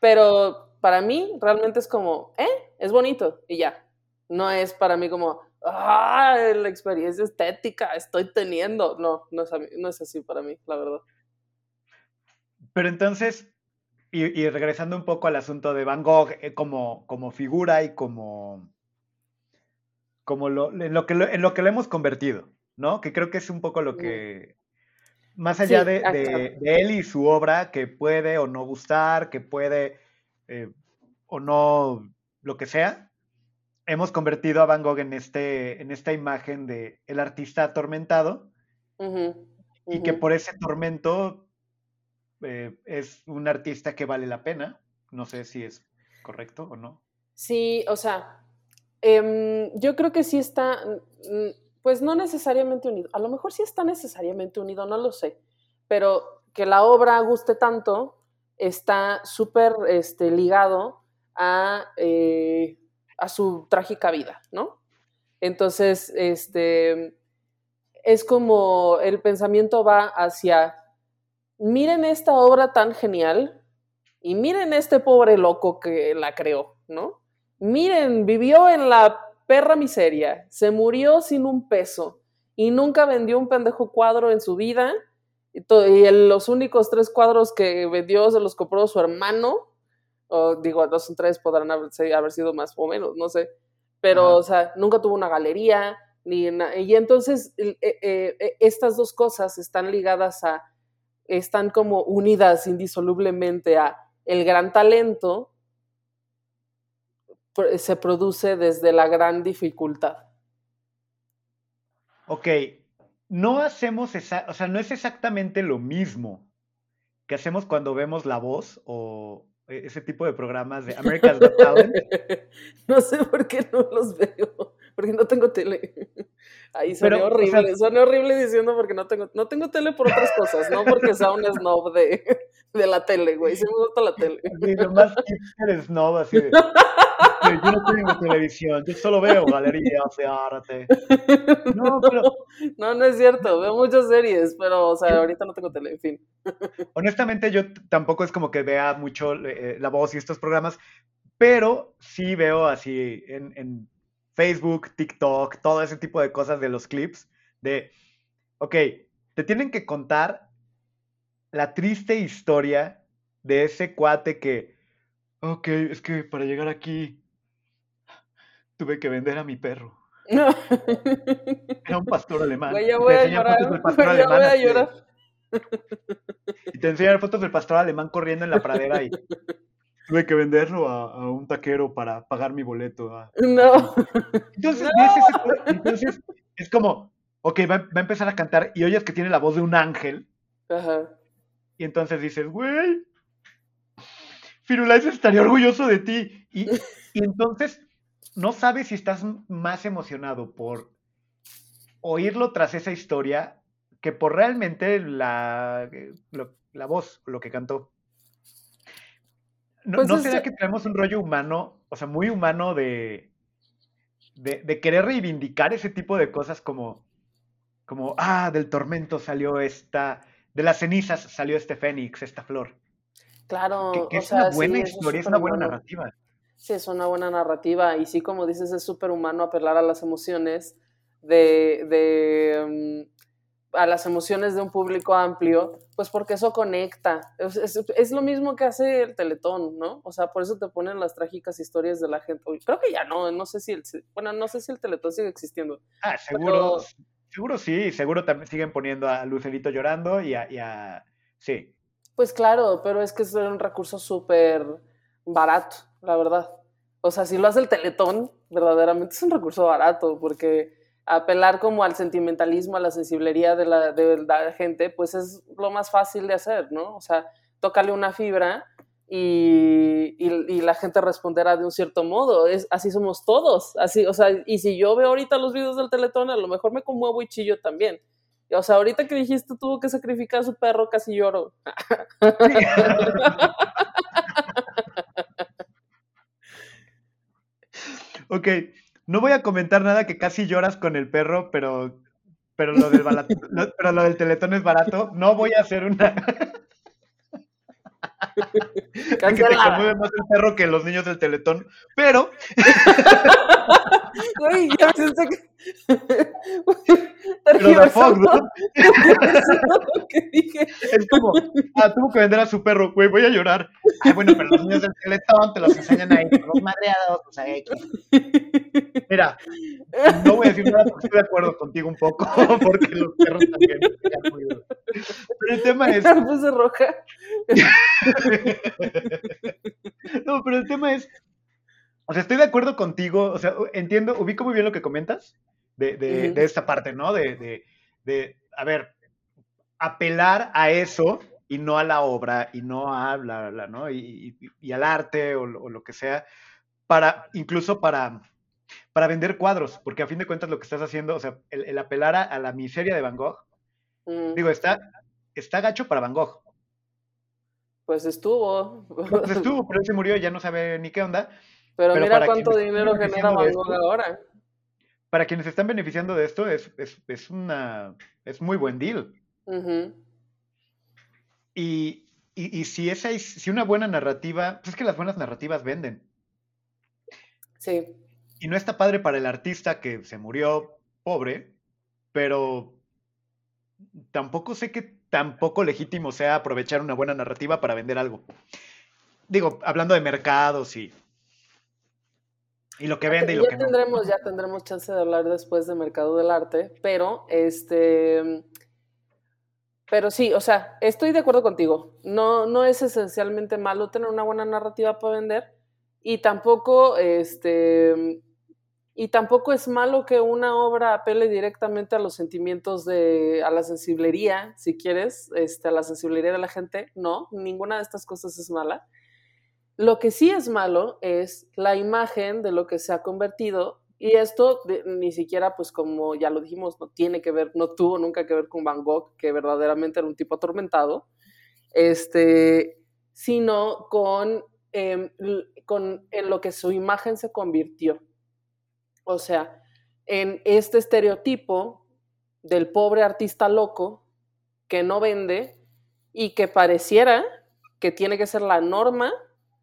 Pero para mí realmente es como, ¿eh? Es bonito y ya no es para mí como, ah, la experiencia estética estoy teniendo. No, no es, no es así para mí, la verdad. Pero entonces, y, regresando un poco al asunto de Van Gogh eh, como, como figura y como, como lo, en, lo que en lo que lo hemos convertido, ¿no? Que creo que es un poco lo que, más allá de, de, él y su obra, que puede o no gustar, que puede eh, o no, lo que sea, hemos convertido a Van Gogh en, este, en esta imagen de el artista atormentado y que por ese tormento eh, es un artista que vale la pena. No sé si es correcto o no. Sí, o sea, em, yo creo que sí está, pues no necesariamente unido. A lo mejor sí está necesariamente unido, no lo sé. Pero que la obra guste tanto está súper este, ligado a eh, a su trágica vida, ¿no? Entonces, este, es como el pensamiento va hacia, miren esta obra tan genial y miren este pobre loco que la creó, ¿no? Miren, vivió en la perra miseria, se murió sin un peso y nunca vendió un pendejo cuadro en su vida. Y, los únicos tres cuadros que vendió se los compró su hermano o digo, dos o tres podrán haber, sido más o menos, no sé, pero, o sea, nunca tuvo una galería, ni y entonces eh, eh, eh, estas dos cosas están ligadas a, están como unidas indisolublemente a el gran talento se produce desde la gran dificultad. Ok, no hacemos, esa, o sea, no es exactamente lo mismo que hacemos cuando vemos la voz o, e-, ese tipo de programas de America's Got Talent. no sé por qué no los veo, porque no tengo tele. Ahí suena horrible, suena horrible diciendo porque no tengo, no tengo tele por otras cosas, no porque sea un snob de, de la tele, güey, sí me gusta la tele. Sí, nomás que snob así de... Yo no tengo televisión, yo solo veo galerías de arte. No, pero... No, no es cierto, veo muchas series, pero, o sea, ahorita no tengo tele, en fin. Honestamente, yo tampoco es como que vea mucho eh, la voz y estos programas, pero sí veo así en, en Facebook, TikTok, todo ese tipo de cosas de los clips, de, ok, te tienen que contar la triste historia de ese cuate que, ok, es que para llegar aquí tuve que vender a mi perro. No. Era un pastor alemán. voy a llorar. voy a llorar. Y te enseñan fotos del pastor alemán corriendo en la pradera y tuve que venderlo a, un taquero para pagar mi boleto. No. Entonces, entonces, es como, ok, va, va, a empezar a cantar y oyes que tiene la voz de un ángel. Ajá. Y entonces dices, güey, Firulais estaría orgulloso de ti. Y, y entonces no sabes si estás más emocionado por oírlo tras esa historia que por realmente la, la voz, lo que cantó. ¿No, pues será que tenemos un rollo humano, o sea, muy humano de, de, querer reivindicar ese tipo de cosas como, como, ah, del tormento salió esta de las cenizas salió este fénix, esta flor. Claro. Que, es una buena historia, es una buena narrativa. Sí, es una buena narrativa y sí, como dices, es súper humano apelar a las emociones de, de mm, a las emociones de un público amplio, pues porque eso conecta. Es, lo mismo que hace el Teletón, ¿no? O sea, por eso te ponen las trágicas historias de la gente. Creo que ya no, no sé si el, bueno, no sé si el Teletón sigue existiendo. Ah, seguro, seguro sí, seguro también siguen poniendo a Lucerito llorando y a, y a... sí. Pues claro, pero es que es un recurso súper barato, la verdad. O sea, si lo hace el Teletón, verdaderamente es un recurso barato, porque apelar como al sentimentalismo, a la sensibilidad de la, de la gente, pues es lo más fácil de hacer, ¿no? O sea, tócale una fibra y, y, la gente responderá de un cierto modo. Es, así somos todos. Así, o sea, y si yo veo ahorita los videos del Teletón, a lo mejor me conmuevo y chillo también. O sea, ahorita que dijiste tuvo que sacrificar a su perro, casi lloro. ok, no voy a comentar nada que casi lloras con el perro, pero, pero, lo, del pero lo del teletón es barato. No voy a hacer una... que te conmueve más el perro que los niños del teletón, pero... Uy, ya pensé que... Pero de Fox, ¿no? Es como, ah, tuvo que vender a su perro, güey, voy a llorar. Ay, bueno, pero los niños del teletón te los enseñan ahí, los madreados, o sea, Mira, no voy a decir nada porque estoy de acuerdo contigo un poco, porque los perros también. Pero el tema es... roja. No, pero el tema es, o sea, estoy de acuerdo contigo, o sea, entiendo, ubico muy bien lo que comentas de, de, esta parte, ¿no? De, de, a ver, apelar a eso y no a la obra y no a bla, bla, ¿no? Y, y, al arte o, lo que sea, para, incluso para, para vender cuadros, porque a fin de cuentas lo que estás haciendo, o sea, el, apelar a, la miseria de Van Gogh, digo, está, está gacho para Van Gogh. Pues estuvo. Pues estuvo, pero él se murió, ya no sabe ni qué onda. Pero, mira cuánto dinero genera Van Gogh ahora. Para quienes están beneficiando de esto, es, es, una, es muy buen deal. y, y, si, esa, si una buena narrativa, pues es que las buenas narrativas venden. Sí. Y no está padre para el artista que se murió pobre, pero tampoco sé que tampoco legítimo sea aprovechar una buena narrativa para vender algo. Digo, hablando de mercados y y lo que vende y lo que tendremos, Ya tendremos chance de hablar después de mercado del arte, pero este... Pero sí, o sea, estoy de acuerdo contigo. No, no es esencialmente malo tener una buena narrativa para vender y tampoco, este, y tampoco es malo que una obra apele directamente a los sentimientos de, a la sensiblería, si quieres, este, a la sensibilidad de la gente. No, ninguna de estas cosas es mala. Lo que sí es malo es la imagen de lo que se ha convertido y esto ni siquiera, pues como ya lo dijimos, no tiene que ver, no tuvo nunca que ver con Van Gogh, que verdaderamente era un tipo atormentado, este, sino con, em, con en lo que su imagen se convirtió. O sea, en este estereotipo del pobre artista loco que no vende y que pareciera que tiene que ser la norma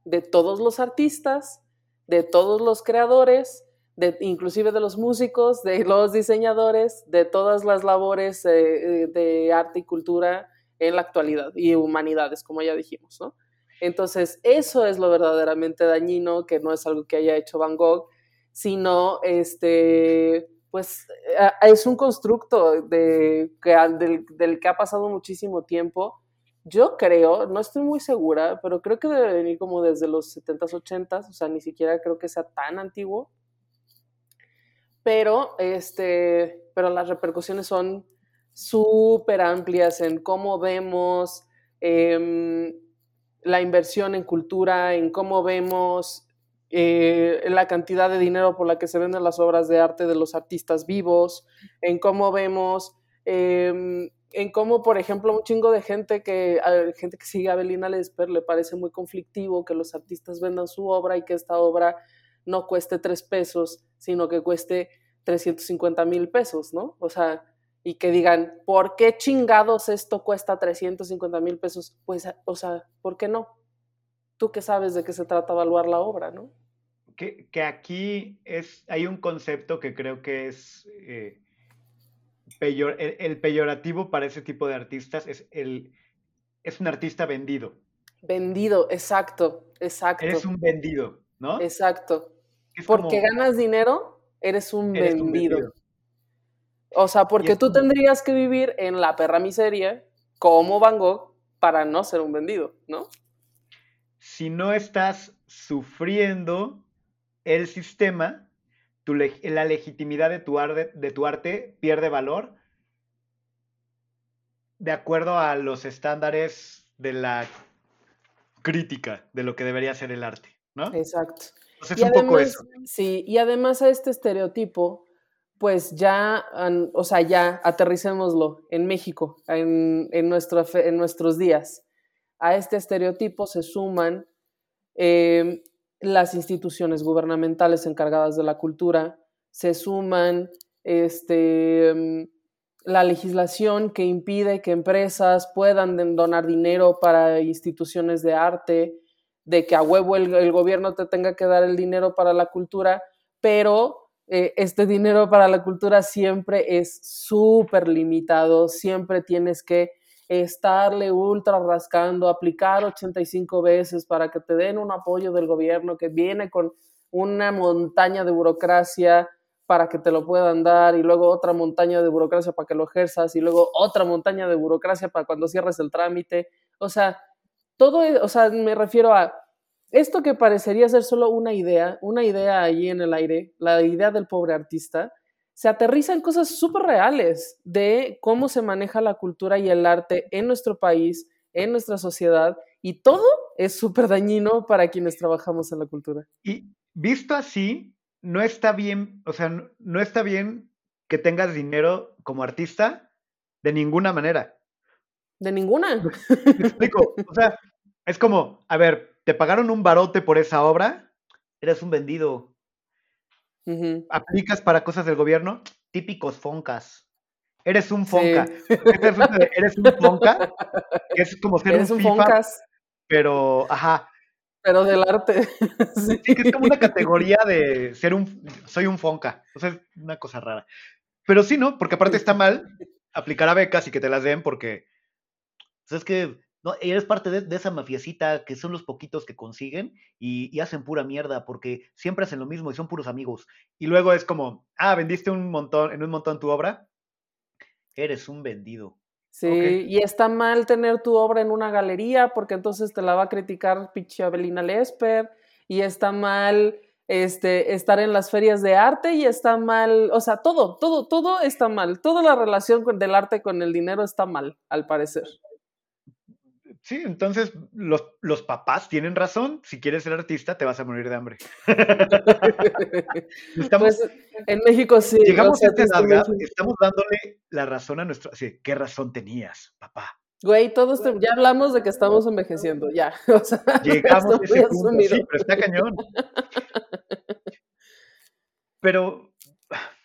de todos los artistas, de todos los creadores, de, inclusive de los músicos, de los diseñadores, de todas las labores eh, de arte y cultura en la actualidad y humanidades, como ya dijimos, ¿no? Entonces, eso es lo verdaderamente dañino, que no es algo que haya hecho Van Gogh, sino, este, pues, eh, es un constructo de, del, del que ha pasado muchísimo tiempo yo creo, no estoy muy segura, pero creo que debe venir como desde los 70s, 80s, o sea, ni siquiera creo que sea tan antiguo. Pero, este, pero las repercusiones son súper amplias en cómo vemos em, la inversión en cultura, en cómo vemos eh, la cantidad de dinero por la que se venden las obras de arte de los artistas vivos, en cómo vemos em, en cómo, por ejemplo, un chingo de gente que, gente que sigue a Belina Lesper le parece muy conflictivo que los artistas vendan su obra y que esta obra no cueste tres pesos, sino que cueste 350 mil pesos, ¿no? O sea, y que digan, ¿por qué chingados esto cuesta 350 mil pesos? Pues, o sea, ¿por qué no? Tú que sabes de qué se trata evaluar la obra, ¿no? Que, que aquí es, hay un concepto que creo que es eh, peyor, el, el, peyorativo para ese tipo de artistas, es, el, es un artista vendido. Vendido, exacto, exacto. Eres un vendido, ¿no? Exacto. Porque como, ganas dinero, eres un eres vendido. Un vendido. O sea, porque tú tendrías que vivir en la perra miseria como Van Gogh para no ser un vendido, ¿no? Si no estás sufriendo el sistema, tu, la legitimidad de tu, arte, de tu arte pierde valor de acuerdo a los estándares de la crítica de lo que debería ser el arte, ¿no? Exacto. Entonces, y un además, poco eso. Sí, y además a este estereotipo pues ya, o sea, ya aterricémoslo en México, en, en, nuestro, en nuestros días. A este estereotipo se suman eh, las instituciones gubernamentales encargadas de la cultura, se suman este, la legislación que impide que empresas puedan donar dinero para instituciones de arte, de que a huevo el, el gobierno te tenga que dar el dinero para la cultura, pero eh, este dinero para la cultura siempre es súper limitado, siempre tienes que estarle ultra rascando, aplicar 85 veces para que te den un apoyo del gobierno que viene con una montaña de burocracia para que te lo puedan dar y luego otra montaña de burocracia para que lo ejerzas y luego otra montaña de burocracia para cuando cierres el trámite. O sea, todo, e, o sea, me refiero a esto que parecería ser solo una idea, una idea ahí en el aire, la idea del pobre artista, se aterriza en cosas súper reales de cómo se maneja la cultura y el arte en nuestro país, en nuestra sociedad, y todo es súper dañino para quienes trabajamos en la cultura. Y visto así, no está bien, o sea, no está bien que tengas dinero como artista de ninguna manera. De ninguna. Me explico. O sea, es como, a ver, te pagaron un barote por esa obra, eres un vendido. Aplicas para cosas del gobierno, típicos foncas. Eres un fonca. Sí. eres un fonca, es como ser eres un, FIFA, foncas, pero, ajá. pero del arte. Sí, que es como una categoría de ser un, soy un fonca. O sea, es una cosa rara. Pero sí, ¿no? Porque aparte está mal aplicar a becas y que te las den porque, pues es que no, eres parte de, esa mafiecita que son los poquitos que consiguen y, hacen pura mierda porque siempre hacen lo mismo y son puros amigos. Y luego es como, ah, vendiste un montón, en un montón tu obra. Eres un vendido. Sí, y está mal tener tu obra en una galería porque entonces te la va a criticar pinche Abelina Lesper. Y está mal este, estar en las ferias de arte y está mal, o sea, todo, todo, todo está mal. Toda la relación del arte con el dinero está mal, al parecer. Sí, entonces los, los, papás tienen razón. Si quieres ser artista, te vas a morir de hambre. estamos, pues, en México sí. Llegamos o sea, a esta edad, estamos dándole la razón a nuestro. Sí, ¿Qué razón tenías, papá? Güey, todos te, ya hablamos de que estamos envejeciendo, ya. O sea, Llegamos a ese punto, sí, pero está cañón. Pero,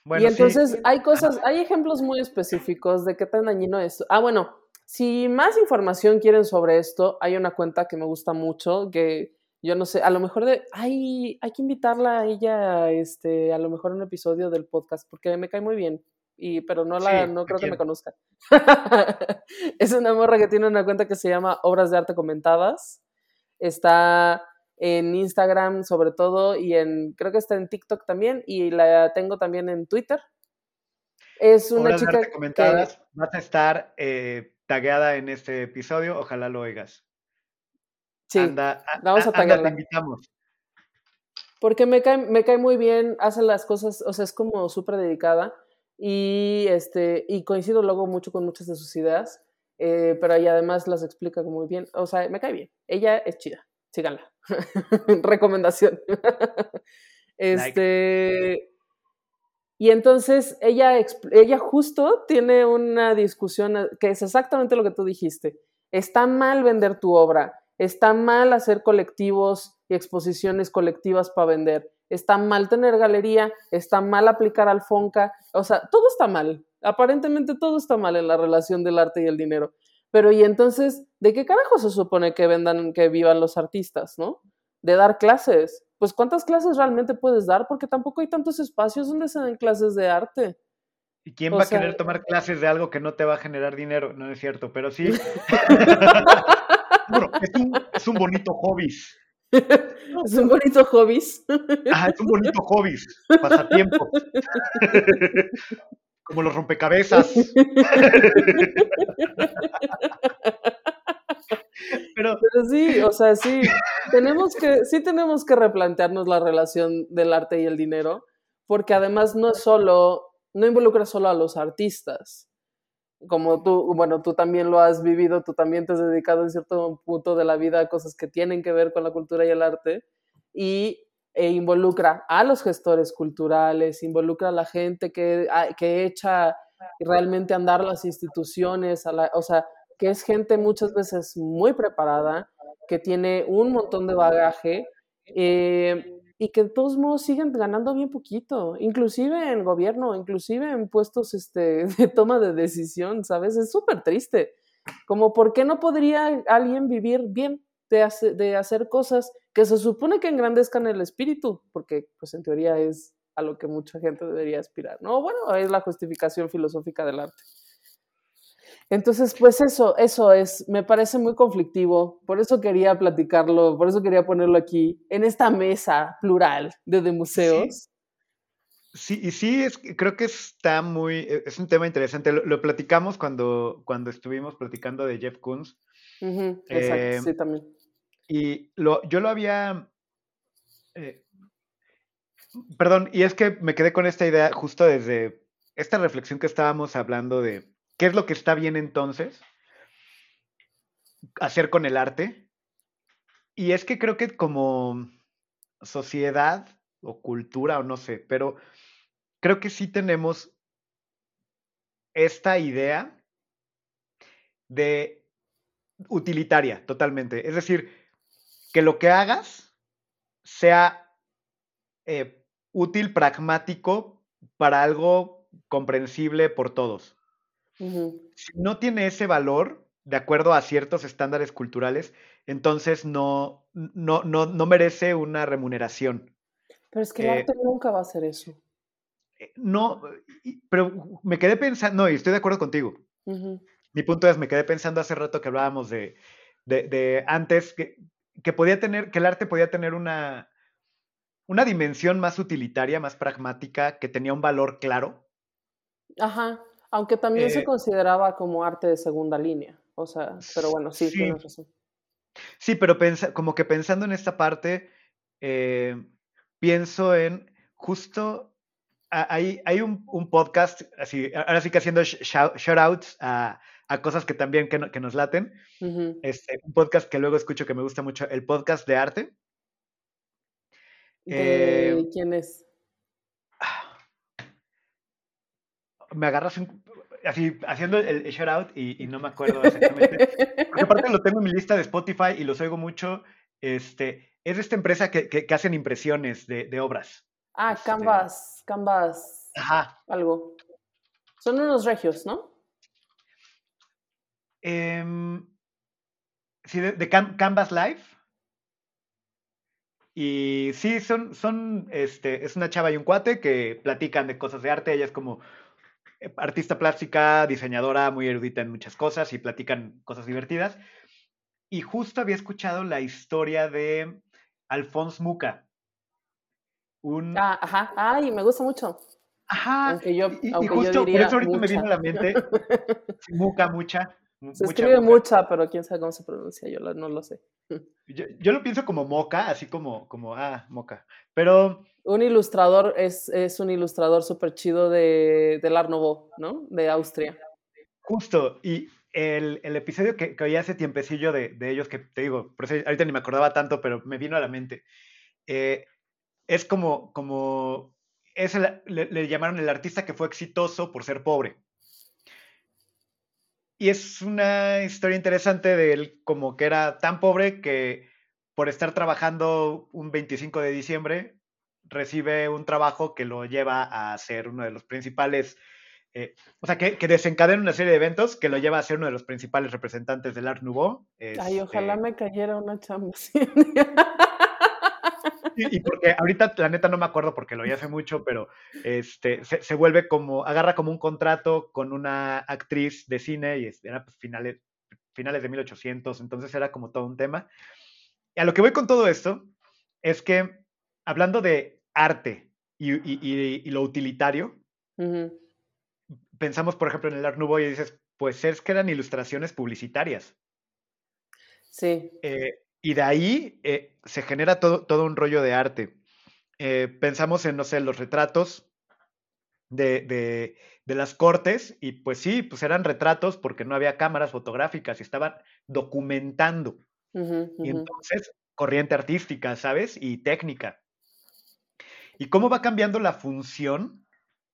bueno. Y entonces sí. hay cosas, hay ejemplos muy específicos de qué tan dañino es. Ah, bueno, si más información quieren sobre esto, hay una cuenta que me gusta mucho, que yo no sé, a lo mejor de, hay, hay que invitarla a ella, este, a lo mejor un episodio del podcast, porque me cae muy bien, y, pero no, la, sí, no creo que me conozca. es una morra que tiene una cuenta que se llama Obras de Arte Comentadas. Está en Instagram sobre todo y en, creo que está en TikTok también, y la tengo también en Twitter. Es una Obras chica de arte comentadas, que... vas a estar... Eh tagueada en este episodio, ojalá lo oigas. Sí, anda, vamos a. Te invitamos. Porque me cae, me cae muy bien, hace las cosas, o sea, es como súper dedicada y, este, y coincido luego mucho con muchas de sus ideas, eh, pero ella además las explica muy bien, o sea, me cae bien. Ella es chida, síganla. Recomendación. este... Like. Y entonces ella, ella justo tiene una discusión eh, que es exactamente lo que tú dijiste. Está mal vender tu obra, está mal hacer colectivos y exposiciones colectivas para vender, está mal tener galería, está mal aplicar al Fonca, o sea, todo está mal. Aparentemente todo está mal en la relación del arte y el dinero. Pero y entonces, ¿de qué carajo se supone que vendan, que vivan los artistas, no? De dar clases. Pues ¿cuántas clases realmente puedes dar? Porque tampoco hay tantos espacios donde se den clases de arte. ¿Y quién va a querer tomar clases de algo que no te va a generar dinero? No es cierto, pero sí. bueno, es un, es un bonito hobby. Es un bonito hobby. Ah, es un bonito hobby, pasatiempo. Como los rompecabezas. Pero, Pero, sí, o sea, sí, tenemos que, sí tenemos que replantearnos la relación del arte y el dinero, porque además no es solo, no involucra solo a los artistas, como tú, bueno, tú también lo has vivido, tú también te has dedicado en cierto punto de la vida a cosas que tienen que ver con la cultura y el arte, y e involucra a los gestores culturales, involucra a la gente que, que echa realmente a andar las instituciones, a la, o sea, que es gente muchas veces muy preparada, que tiene un montón de bagaje eh, y que de todos modos siguen ganando bien poquito, inclusive en gobierno, inclusive en puestos este, de toma de decisión, ¿sabes? Es súper triste. Como, ¿por qué no podría alguien vivir bien de, de hacer cosas que se supone que engrandezcan el espíritu? Porque, pues, en teoría es a lo que mucha gente debería aspirar, ¿no? Bueno, es la justificación filosófica del arte. Entonces, pues eso, eso es, me parece muy conflictivo, por eso quería platicarlo, por eso quería ponerlo aquí, en esta mesa plural de, de museos. Sí. y sí, es, creo que está muy, e, es un tema interesante, lo, platicamos cuando, cuando estuvimos platicando de Jeff Koons. exacto, eh, sí, también. Y lo, yo lo había, eh, perdón, y es que me quedé con esta idea justo desde esta reflexión que estábamos hablando de ¿Qué es lo que está bien entonces hacer con el arte? Y es que creo que como sociedad o cultura o no sé, pero creo que sí tenemos esta idea de utilitaria totalmente. Es decir, que lo que hagas sea eh, útil, pragmático para algo comprensible por todos. Si no tiene ese valor, de acuerdo a ciertos estándares culturales, entonces no, no, no, no merece una remuneración. Pero es que el arte eh nunca va a hacer eso. Eh, no, pero me quedé pensando, no, y estoy de acuerdo contigo. Mi punto es, me quedé pensando hace rato que hablábamos de, de, de antes, que, que, podía tener, que el arte podía tener una, una dimensión más utilitaria, más pragmática, que tenía un valor claro. Ajá. Aunque también se eh consideraba como arte de segunda línea. O sea, pero bueno, sí, sí. tienes razón. Sí, pero pensa, como que pensando en esta parte, eh, pienso en justo, hay, hay un, un, podcast, así, ahora sí que haciendo shout-outs a, a, cosas que también que, que nos laten. este, un podcast que luego escucho que me gusta mucho, el podcast de arte. ¿De eh, quién es? Me agarras así haciendo el, shout out y, no me acuerdo exactamente. Porque aparte lo tengo en mi lista de Spotify y los oigo mucho. Este, es de esta empresa que, que, hacen impresiones de, de obras. Ah, este, Canvas, Canvas. Ajá. Algo. Son unos regios, ¿no? Eh, sí, de, Canvas Live. Y sí, son, son, este, es una chava y un cuate que platican de cosas de arte. Ella es como artista plástica, diseñadora, muy erudita en muchas cosas y platican cosas divertidas. Y justo había escuchado la historia de Alphonse Muca. Un... Ah, ajá, ay, me gusta mucho. Ajá, aunque yo, y, justo por eso ahorita me vino a la mente Muca, mucha. Se escribe mucha, pero quién sabe cómo se pronuncia, yo no lo sé. Yo, yo, lo pienso como moca, así como, como, ah, moca. Pero un ilustrador es, es un ilustrador súper chido de, del Art Nouveau, ¿no? De Austria. Justo, y el, el episodio que, que, oí hace tiempecillo de, de, ellos, que te digo, por eso ahorita ni me acordaba tanto, pero me vino a la mente, eh, es como, como es el, le, le, llamaron el artista que fue exitoso por ser pobre. Y es una historia interesante de él, como que era tan pobre que por estar trabajando un 25 de diciembre recibe un trabajo que lo lleva a ser uno de los principales, eh, o sea, que, que, desencadena una serie de eventos que lo lleva a ser uno de los principales representantes del Art Nouveau. Ay, ojalá este me cayera una chamba Y, porque ahorita, la neta, no me acuerdo porque lo vi hace mucho, pero este, se, vuelve como, agarra como un contrato con una actriz de cine y era pues, finales, finales de 1800, entonces era como todo un tema. Y a lo que voy con todo esto es que, hablando de arte y, lo utilitario, pensamos, por ejemplo, en el Art Nouveau y dices, pues es que eran ilustraciones publicitarias. Sí. Eh, y de ahí eh, se genera todo, todo, un rollo de arte. Eh, pensamos en, no sé, los retratos de, de, de, las cortes y pues sí, pues eran retratos porque no había cámaras fotográficas y estaban documentando. Y entonces, corriente artística, ¿sabes? Y técnica. ¿Y cómo va cambiando la función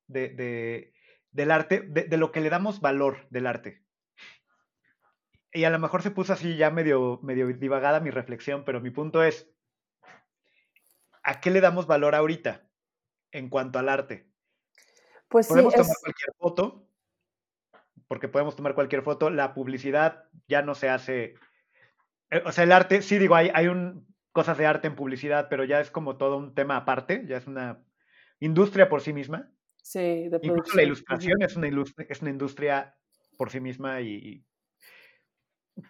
de, de del arte, de, lo que le damos valor del arte? Y a lo mejor se puso así ya medio, medio divagada mi reflexión, pero mi punto es, ¿a qué le damos valor ahorita en cuanto al arte? Pues podemos sí, tomar cualquier foto, porque podemos tomar cualquier foto, la publicidad ya no se hace, eh, o sea, el arte, sí digo, hay, hay un, cosas de arte en publicidad, pero ya es como todo un tema aparte, ya es una industria por sí misma. Sí, de Incluso la ilustración es una, es una industria por sí misma y,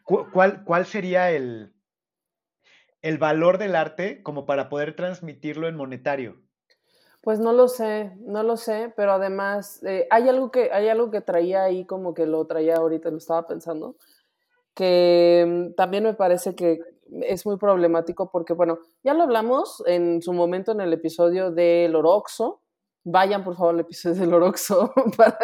¿cuál, cuál sería el, el valor del arte como para poder transmitirlo en monetario? Pues no lo sé, no lo sé, pero además eh, hay, algo que, hay algo que traía ahí como que lo traía ahorita, lo estaba pensando, que mm, también me parece que es muy problemático porque, bueno, ya lo hablamos en su momento en el episodio del Oroxo, vayan por favor al episodio del Oroxo para,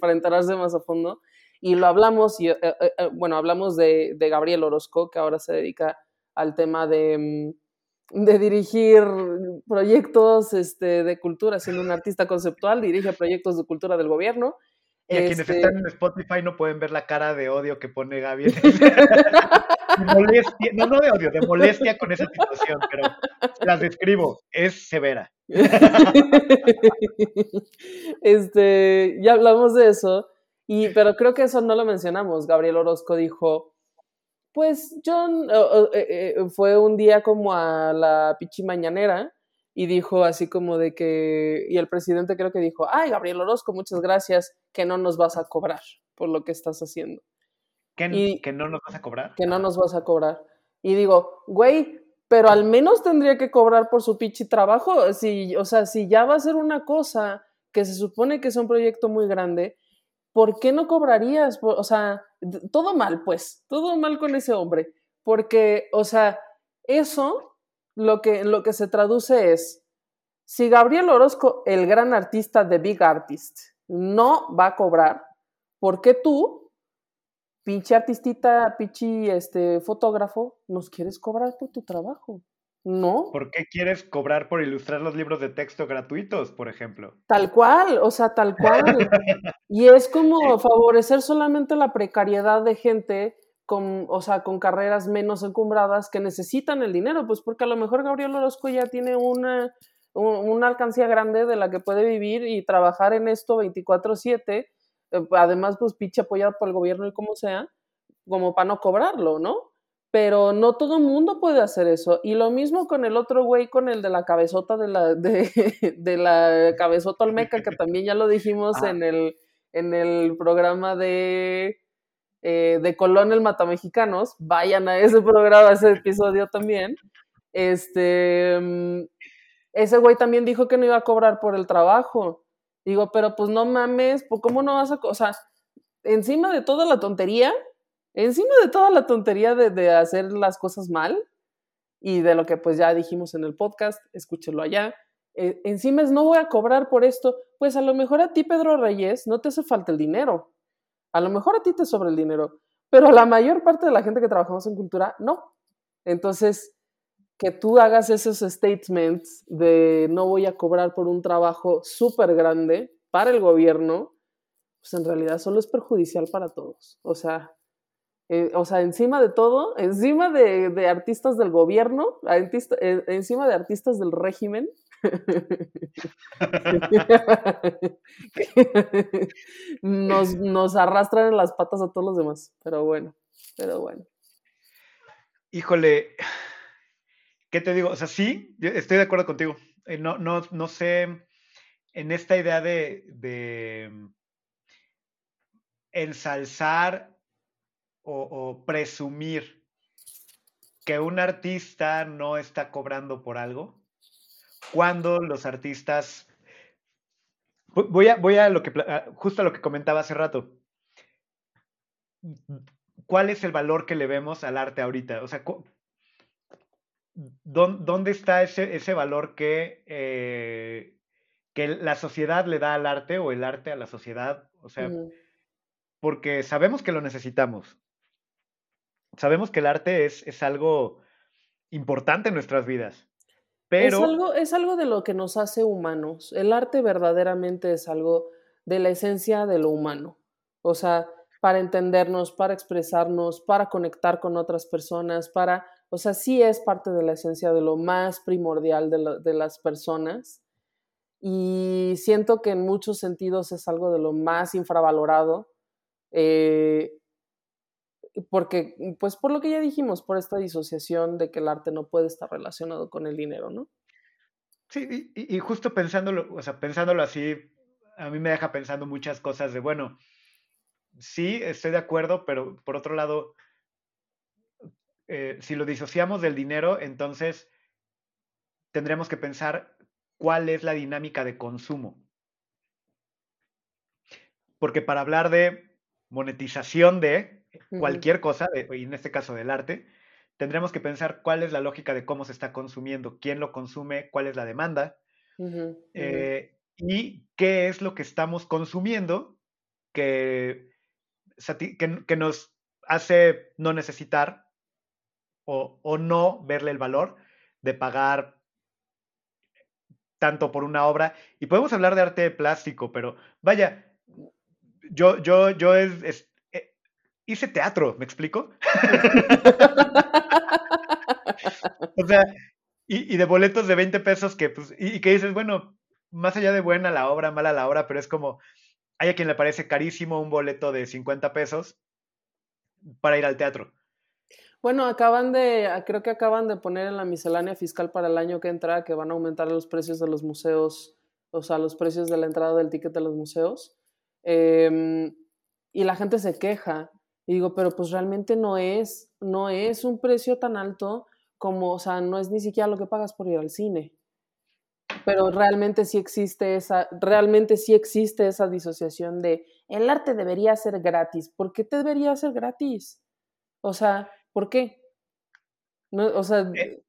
para enterarse más a fondo, y lo hablamos, y, eh, eh, eh, bueno, hablamos de, de, Gabriel Orozco, que ahora se dedica al tema de, mm, de dirigir proyectos este, de cultura, siendo un artista conceptual, dirige proyectos de cultura del gobierno. Y a quienes este están en Spotify no pueden ver la cara de odio que pone Gabriel. molestia, no, no de odio, de molestia con esa situación, pero las describo, es severa. Este, ya hablamos de eso. Y, pero creo que eso no lo mencionamos. Gabriel Orozco dijo, pues John eh, eh, fue un día como a la pichi mañanera y dijo así como de que, y el presidente creo que dijo, ay, Gabriel Orozco, muchas gracias, que no nos vas a cobrar por lo que estás haciendo. ¿Que, que no nos vas a cobrar? Que no nos vas a cobrar. Y digo, güey, pero al menos tendría que cobrar por su pichi trabajo. Si, o sea, si ya va a ser una cosa que se supone que es un proyecto muy grande, ¿por qué no cobrarías? O sea, todo mal, pues, todo mal con ese hombre. Porque, o sea, eso lo que, lo que se traduce es, si Gabriel Orozco, el gran artista de Big Artist, no va a cobrar, ¿por qué tú, pinche artistita, pinche este, fotógrafo, nos quieres cobrar por tu trabajo? No. ¿Por qué quieres cobrar por ilustrar los libros de texto gratuitos, por ejemplo? Tal cual, o sea, tal cual. y es como favorecer solamente la precariedad de gente con, o sea, con carreras menos encumbradas que necesitan el dinero, pues porque a lo mejor Gabriel Orozco ya tiene una, una alcancía grande de la que puede vivir y trabajar en esto 24/7, eh, además pues pinche apoyado por el gobierno y como sea, como para no cobrarlo, ¿no? Pero no todo el mundo puede hacer eso. Y lo mismo con el otro güey, con el de la cabezota de la, de, de la cabezota olmeca, que también ya lo dijimos en, el, en el programa de, eh, de Colón el Matamexicanos. Vayan a ese programa, a ese episodio también. Este, mm, ese güey también dijo que no iba a cobrar por el trabajo. Digo, pero pues no mames, ¿cómo no vas a...? O sea, encima de toda la tontería, encima de toda la tontería de, hacer las cosas mal y de lo que pues ya dijimos en el podcast, escúchelo allá, eh, encima es no voy a cobrar por esto, pues a lo mejor a ti, Pedro Reyes, no te hace falta el dinero. A lo mejor a ti te sobra el dinero, pero a la mayor parte de la gente que trabajamos en cultura, no. Entonces, que tú hagas esos statements de no voy a cobrar por un trabajo súper grande para el gobierno, pues en realidad solo es perjudicial para todos. O sea, eh, o sea, encima de todo, encima de, artistas del gobierno, eh, encima de artistas del régimen, nos, nos arrastran en las patas a todos los demás. Pero bueno, pero bueno. Híjole, ¿qué te digo? O sea, sí, estoy de acuerdo contigo. Eh, no, no, no sé, en esta idea de, de ensalzar o, presumir que un artista no está cobrando por algo cuando los artistas voy a, voy a lo que justo a lo que comentaba hace rato. ¿Cuál es el valor que le vemos al arte ahorita? O sea, ¿dónde está ese, ese valor que, eh, que la sociedad le da al arte o el arte a la sociedad? O sea, porque sabemos que lo necesitamos sabemos que el arte es, es algo importante en nuestras vidas. Pero... Es algo, es algo de lo que nos hace humanos. El arte verdaderamente es algo de la esencia de lo humano. O sea, para entendernos, para expresarnos, para conectar con otras personas, para, o sea, sí es parte de la esencia de lo más primordial de, de las personas. Y siento que en muchos sentidos es algo de lo más infravalorado. Eh, porque, mm, pues por lo que ya dijimos, por esta disociación de que el arte no puede estar relacionado con el dinero, ¿no? Sí, y, justo pensándolo, o sea, pensándolo así, a mí me deja pensando muchas cosas de, bueno, sí, estoy de acuerdo, pero por otro lado, eh, si lo disociamos del dinero, entonces tendremos que pensar cuál es la dinámica de consumo. Porque para hablar de monetización de, cualquier cosa, y en este caso del arte, tendremos que pensar cuál es la lógica de cómo se está consumiendo, quién lo consume, cuál es la demanda eh, y qué es lo que estamos consumiendo que, que, nos hace no necesitar o, o, no verle el valor de pagar tanto por una obra. Y podemos hablar de arte plástico, pero vaya, yo, yo, yo es, hice teatro, ¿me explico? o sea, y, de boletos de 20 pesos que, pues, y, que dices, bueno, más allá de buena la obra, mala la obra, pero es como, hay a quien le parece carísimo un boleto de 50 pesos para ir al teatro. Bueno, acaban de, creo que acaban de poner en la miscelánea fiscal para el año que entra que van a aumentar los precios de los museos, o sea, los precios de la entrada del ticket de los museos. Em, y la gente se queja y digo, pero pues realmente no es, no es un precio tan alto como, o sea, no es ni siquiera lo que pagas por ir al cine. Pero realmente sí existe esa, realmente sí existe esa disociación de el arte debería ser gratis. ¿Por qué te debería ser gratis? O sea, ¿por qué? No, o sea, eh,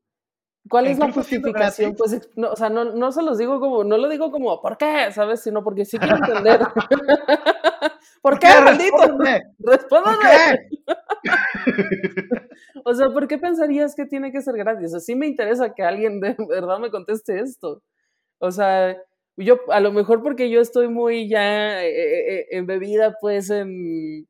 ¿cuál es la justificación? Pues, no, o sea, no, no se los digo como, no lo digo como, ¿por qué? ¿Sabes? Sino porque sí quiero entender. ¿Por qué, maldito? Respóndeme. o sea, ¿por qué pensarías que tiene que ser gratis? O sea, sí me interesa que alguien de verdad me conteste esto. O sea, yo, a lo mejor porque yo estoy muy ya eh, eh, eh, embebida, pues, en,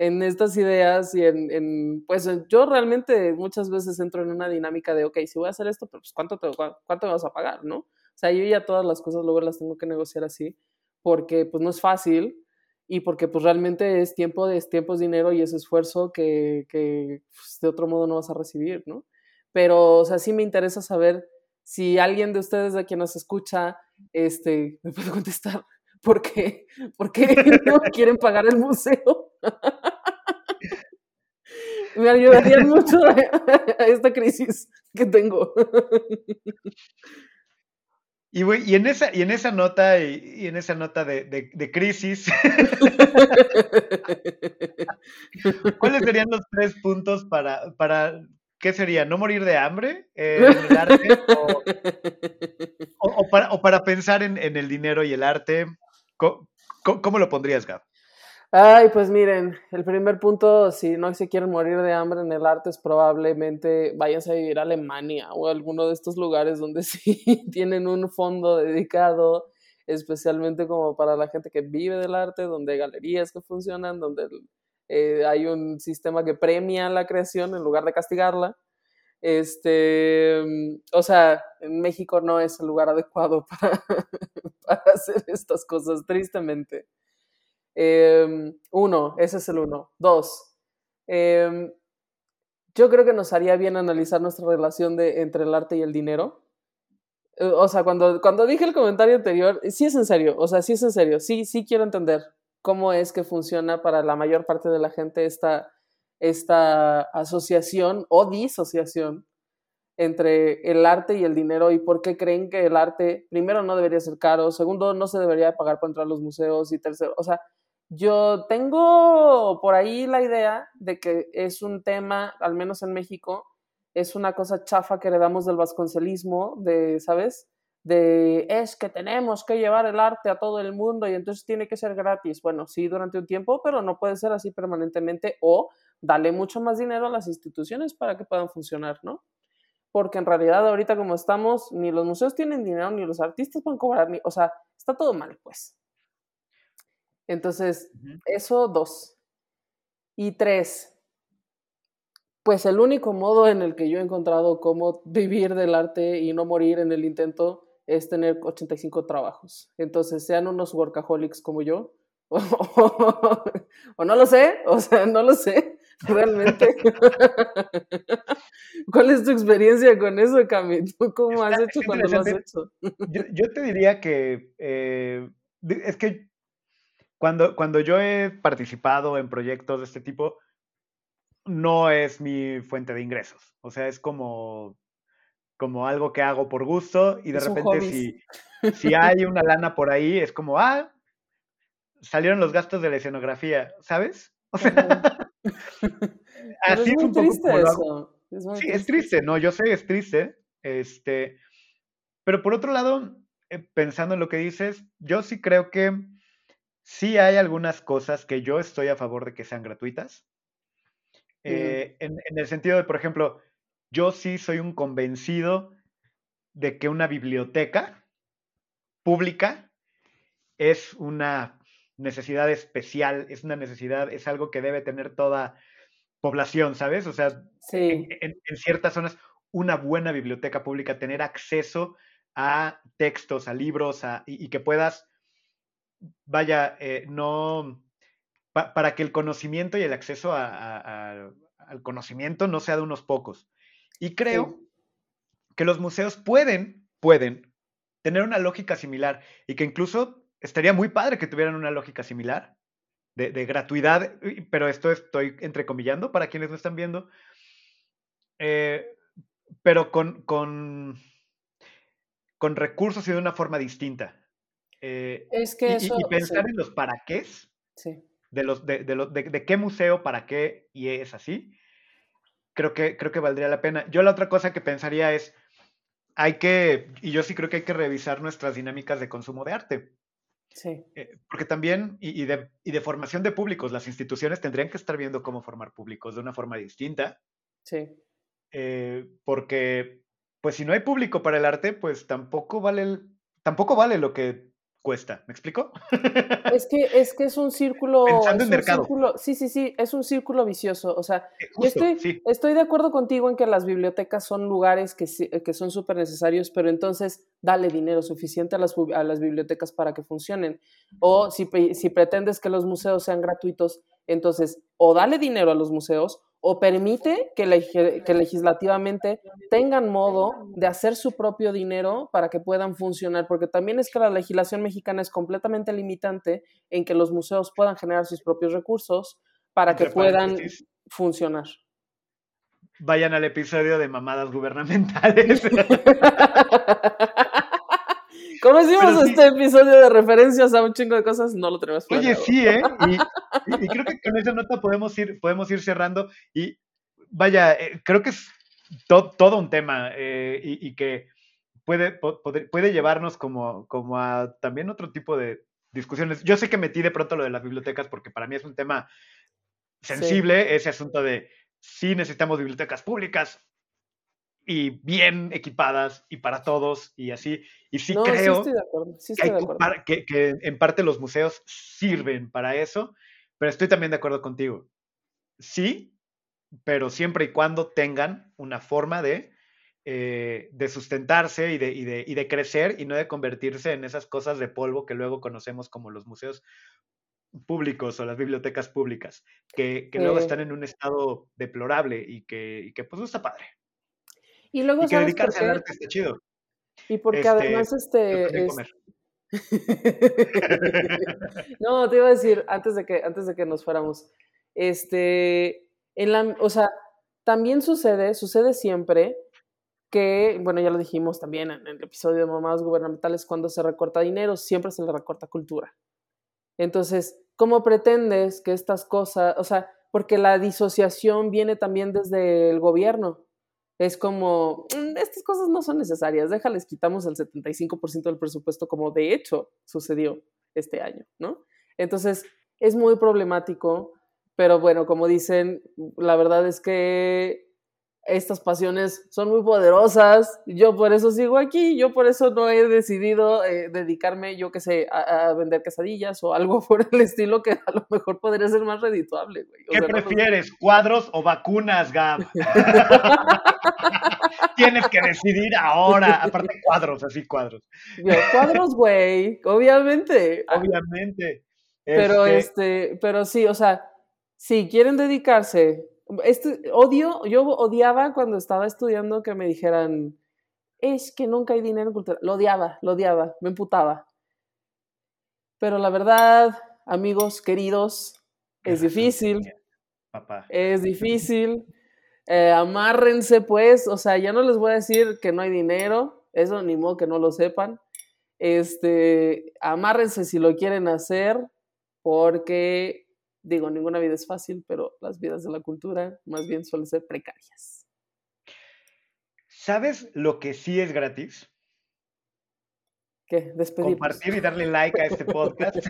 en estas ideas y en, en, pues, yo realmente muchas veces entro en una dinámica de, ok, si voy a hacer esto, pero pues, ¿cuánto, te, ¿cuánto me vas a pagar, no? O sea, yo ya todas las cosas luego las tengo que negociar así, porque, pues, no es fácil y porque pues realmente es tiempo, es tiempo es dinero y es esfuerzo que, que pues, de otro modo no vas a recibir, ¿no? Pero, o sea, sí me interesa saber si alguien de ustedes de quien nos escucha, este, me puede contestar por qué, por qué no quieren pagar el museo. me ayudaría mucho a esta crisis que tengo. Y, y, en esa, y en esa nota, y, en esa nota de, de, crisis, ¿cuáles serían los tres puntos para, para, qué sería? ¿No morir de hambre en el arte? O, para, o para, pensar en, en, el dinero y el arte? ¿Cómo, cómo lo pondrías, Gab? Ay, pues miren, el primer punto, si no se quieren morir de hambre en el arte, es probablemente váyanse a vivir a Alemania o a alguno de estos lugares donde sí tienen un fondo dedicado especialmente como para la gente que vive del arte, donde hay galerías que funcionan, donde eh, hay un sistema que premia la creación en lugar de castigarla. Este, o sea, en México no es el lugar adecuado para hacer estas cosas, tristemente. Em, uno, ese es el uno. Dos, em, yo creo que nos haría bien analizar nuestra relación de, entre el arte y el dinero. Eh, o sea, cuando, cuando dije el comentario anterior, sí es en serio, o sea, sí es en serio, sí, sí quiero entender cómo es que funciona para la mayor parte de la gente esta, esta asociación o disociación entre el arte y el dinero y por qué creen que el arte, primero, no debería ser caro, segundo, no se debería pagar por entrar a los museos y tercero, o sea, yo tengo por ahí la idea de que es un tema, al menos en México, es una cosa chafa que heredamos del vasconcelismo, de, ¿sabes? De es que tenemos que llevar el arte a todo el mundo y entonces tiene que ser gratis. Bueno, sí, durante un tiempo, pero no puede ser así permanentemente o dale mucho más dinero a las instituciones para que puedan funcionar, ¿no? Porque en realidad ahorita como estamos, ni los museos tienen dinero, ni los artistas pueden cobrar, ni, o sea, está todo mal, pues. Entonces, eso dos. Y tres, pues el único modo en el que yo he encontrado cómo vivir del arte y no morir en el intento es tener 85 trabajos. Entonces, sean unos workaholics como yo, o, no lo sé, o sea, no lo sé, realmente. ¿Cuál es tu experiencia con eso, Cami? cómo has hecho cuando lo has hecho? yo, te diría que eh, es que cuando, cuando yo he participado en proyectos de este tipo, no es mi fuente de ingresos. O sea, es como, como algo que hago por gusto y de repente si, si hay una lana por ahí, es como, ah, salieron los gastos de la escenografía, ¿sabes? O sea, así es, un poco eso. sí, es triste, no, yo sé, es triste. Este, pero por otro lado, eh, pensando en lo que dices, yo sí creo que Sí hay algunas cosas que yo estoy a favor de que sean gratuitas. Eh, en, el sentido de, por ejemplo, yo sí soy un convencido de que una biblioteca pública es una necesidad especial, es una necesidad, es algo que debe tener toda población, ¿sabes? O sea, en, ciertas zonas, una buena biblioteca pública, tener acceso a textos, a libros, y, que puedas vaya, eh, no, para que el conocimiento y el acceso al conocimiento no sea de unos pocos. Y creo que los museos pueden, pueden tener una lógica similar y que incluso estaría muy padre que tuvieran una lógica similar de, gratuidad, pero esto estoy entrecomillando para quienes no están viendo, eh, pero con, con, con recursos y de una forma distinta. Eh, es que y, y pensar en los para qué sí. de, los, de, de, de, qué museo, para qué, y es así, creo que, creo que valdría la pena. Yo la otra cosa que pensaría es, hay que, y yo sí creo que hay que revisar nuestras dinámicas de consumo de arte. Sí. Eh, porque también, y, y, de, y de formación de públicos, las instituciones tendrían que estar viendo cómo formar públicos de una forma distinta. Sí. Eh, porque, pues si no hay público para el arte, pues tampoco vale, tampoco vale lo que cuesta. ¿Me explico? Es que es, que es un círculo. Pensando en mercado. sí, sí, sí, es un círculo vicioso. O sea, eh, yo estoy, estoy de acuerdo contigo en que las bibliotecas son lugares que, que son súper necesarios, pero entonces dale dinero suficiente a las, a las bibliotecas para que funcionen. O si, si pretendes que los museos sean gratuitos, entonces o dale dinero a los museos o permite que, legislativamente tengan modo de hacer su propio dinero para que puedan funcionar, porque también es que la legislación mexicana es completamente limitante en que los museos puedan generar sus propios recursos para que puedan funcionar. Vayan al episodio de mamadas gubernamentales. ¿Cómo hicimos este episodio de referencias a un chingo de cosas? No lo tenemos planeado. Oye, sí, ¿eh? Y, creo que con esa nota podemos ir, podemos ir cerrando. Y vaya, eh, creo que es todo un tema eh, y, que puede, puede llevarnos como, como a también otro tipo de discusiones. Yo sé que metí de pronto lo de las bibliotecas porque para mí es un tema sensible, ese asunto de si necesitamos bibliotecas públicas, y bien equipadas y para todos y así. Y sí creo que, en parte los museos sirven para eso, pero estoy también de acuerdo contigo. sí, pero siempre y cuando tengan una forma de, eh, de sustentarse y de, y, de, y de, crecer y no de convertirse en esas cosas de polvo que luego conocemos como los museos públicos o las bibliotecas públicas, que, que luego están en un estado deplorable y que, y que pues no está padre. Y luego y que dedicarse al arte está chido. Y porque este, además este... Es... no, te iba a decir, antes de que, antes de que nos fuéramos, este, en la, o sea, también sucede, sucede siempre que, bueno, ya lo dijimos también en el episodio de mamadas gubernamentales, cuando se recorta dinero, siempre se le recorta cultura. Entonces, ¿cómo pretendes que estas cosas, o sea, porque la disociación viene también desde el gobierno? Es como, mm, estas cosas no son necesarias, déjales, quitamos el 75% del presupuesto como de hecho sucedió este año, ¿no? Entonces, es muy problemático pero bueno, como dicen, la verdad es que estas pasiones son muy poderosas. Yo por eso sigo aquí, yo por eso no he decidido eh, dedicarme, yo qué sé, a, vender quesadillas o algo por el estilo que a lo mejor podría ser más redituable. Güey. ¿Qué prefieres, cuadros o vacunas, Gab? Tienes que decidir ahora, aparte cuadros, así cuadros. cuadros, güey, obviamente. Obviamente. Pero este, este pero sí, o sea, si quieren dedicarse, este, odio, yo odiaba cuando estaba estudiando que me dijeran, es que nunca hay dinero en cultura. Lo odiaba, lo odiaba, me emputaba. Pero la verdad, amigos queridos, es difícil. Papá. Es difícil. Eh, amárrense, pues. O sea, ya no les voy a decir que no hay dinero. Eso ni modo que no lo sepan. Este, amárrense si lo quieren hacer, porque Digo, ninguna vida es fácil, pero las vidas de la cultura más bien suelen ser precarias. ¿Sabes lo que sí es gratis? ¿Qué? Despedir. Compartir y darle like a este podcast.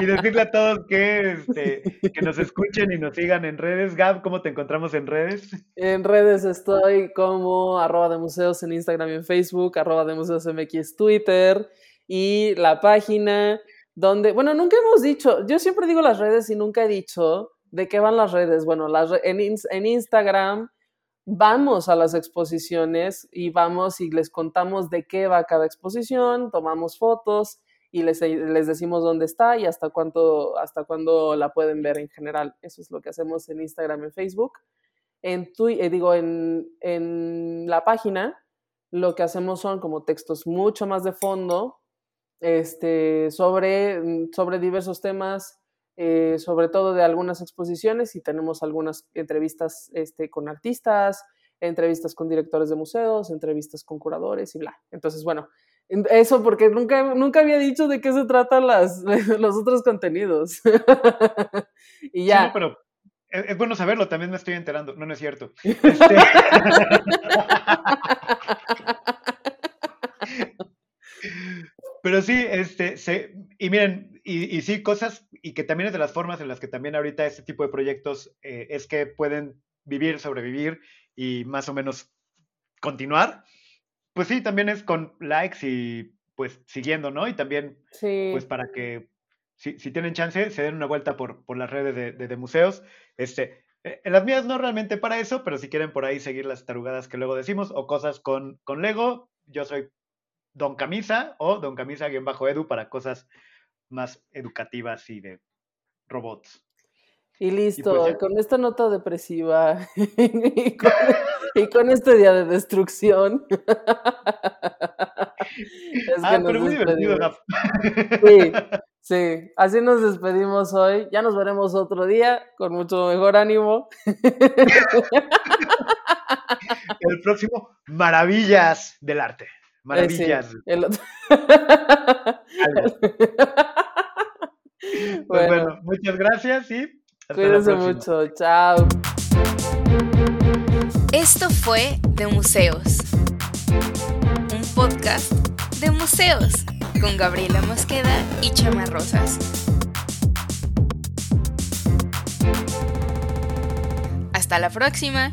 y decirle a todos que, este, que nos escuchen y nos sigan en redes. Gab, ¿cómo te encontramos en redes? En redes estoy como arroba de museos en Instagram y en Facebook, arroba de museos MX Twitter y la página donde, bueno, nunca hemos dicho, yo siempre digo las redes y nunca he dicho de qué van las redes. Bueno, las en, Instagram vamos a las exposiciones y vamos y les contamos de qué va cada exposición, tomamos fotos y les, les decimos dónde está y hasta cuánto, hasta cuándo la pueden ver en general. Eso es lo que hacemos en Instagram y Facebook. En tu, eh, digo, en, en la página lo que hacemos son como textos mucho más de fondo, este, sobre, mm, sobre diversos temas, eh, sobre todo de algunas exposiciones y tenemos algunas entrevistas este, con artistas, entrevistas con directores de museos, entrevistas con curadores y bla. Entonces, bueno, eso porque nunca, nunca había dicho de qué se tratan las, los otros contenidos. y ya. Sí, pero es, bueno saberlo, también me estoy enterando. No, no es cierto. Este... Pero sí, este, se, y miren, y, y, sí, cosas, y que también es de las formas en las que también ahorita este tipo de proyectos eh, es que pueden vivir, sobrevivir y más o menos continuar. Pues sí, también es con likes y pues siguiendo, ¿no? Y también, sí. pues para que si, si, tienen chance, se den una vuelta por, por las redes de, de, de museos. Este, eh, en las mías no realmente para eso, pero si quieren por ahí seguir las tarugadas que luego decimos o cosas con, con Lego, yo soy Don Camisa o Don Camisa-Edu para cosas más educativas y de robots. Y listo, y pues con esta nota depresiva y, con, y, con, este día de destrucción. es ah, pero muy divertido, Sí, sí, así nos despedimos hoy. Ya nos veremos otro día con mucho mejor ánimo. El próximo, maravillas del arte. Maravillas. Sí, el otro... pues bueno. bueno. muchas gracias y hasta Cuídense mucho. Chao. Esto fue De Museos, un podcast de museos con Gabriela Mosqueda y Chama Rosas. Hasta la próxima.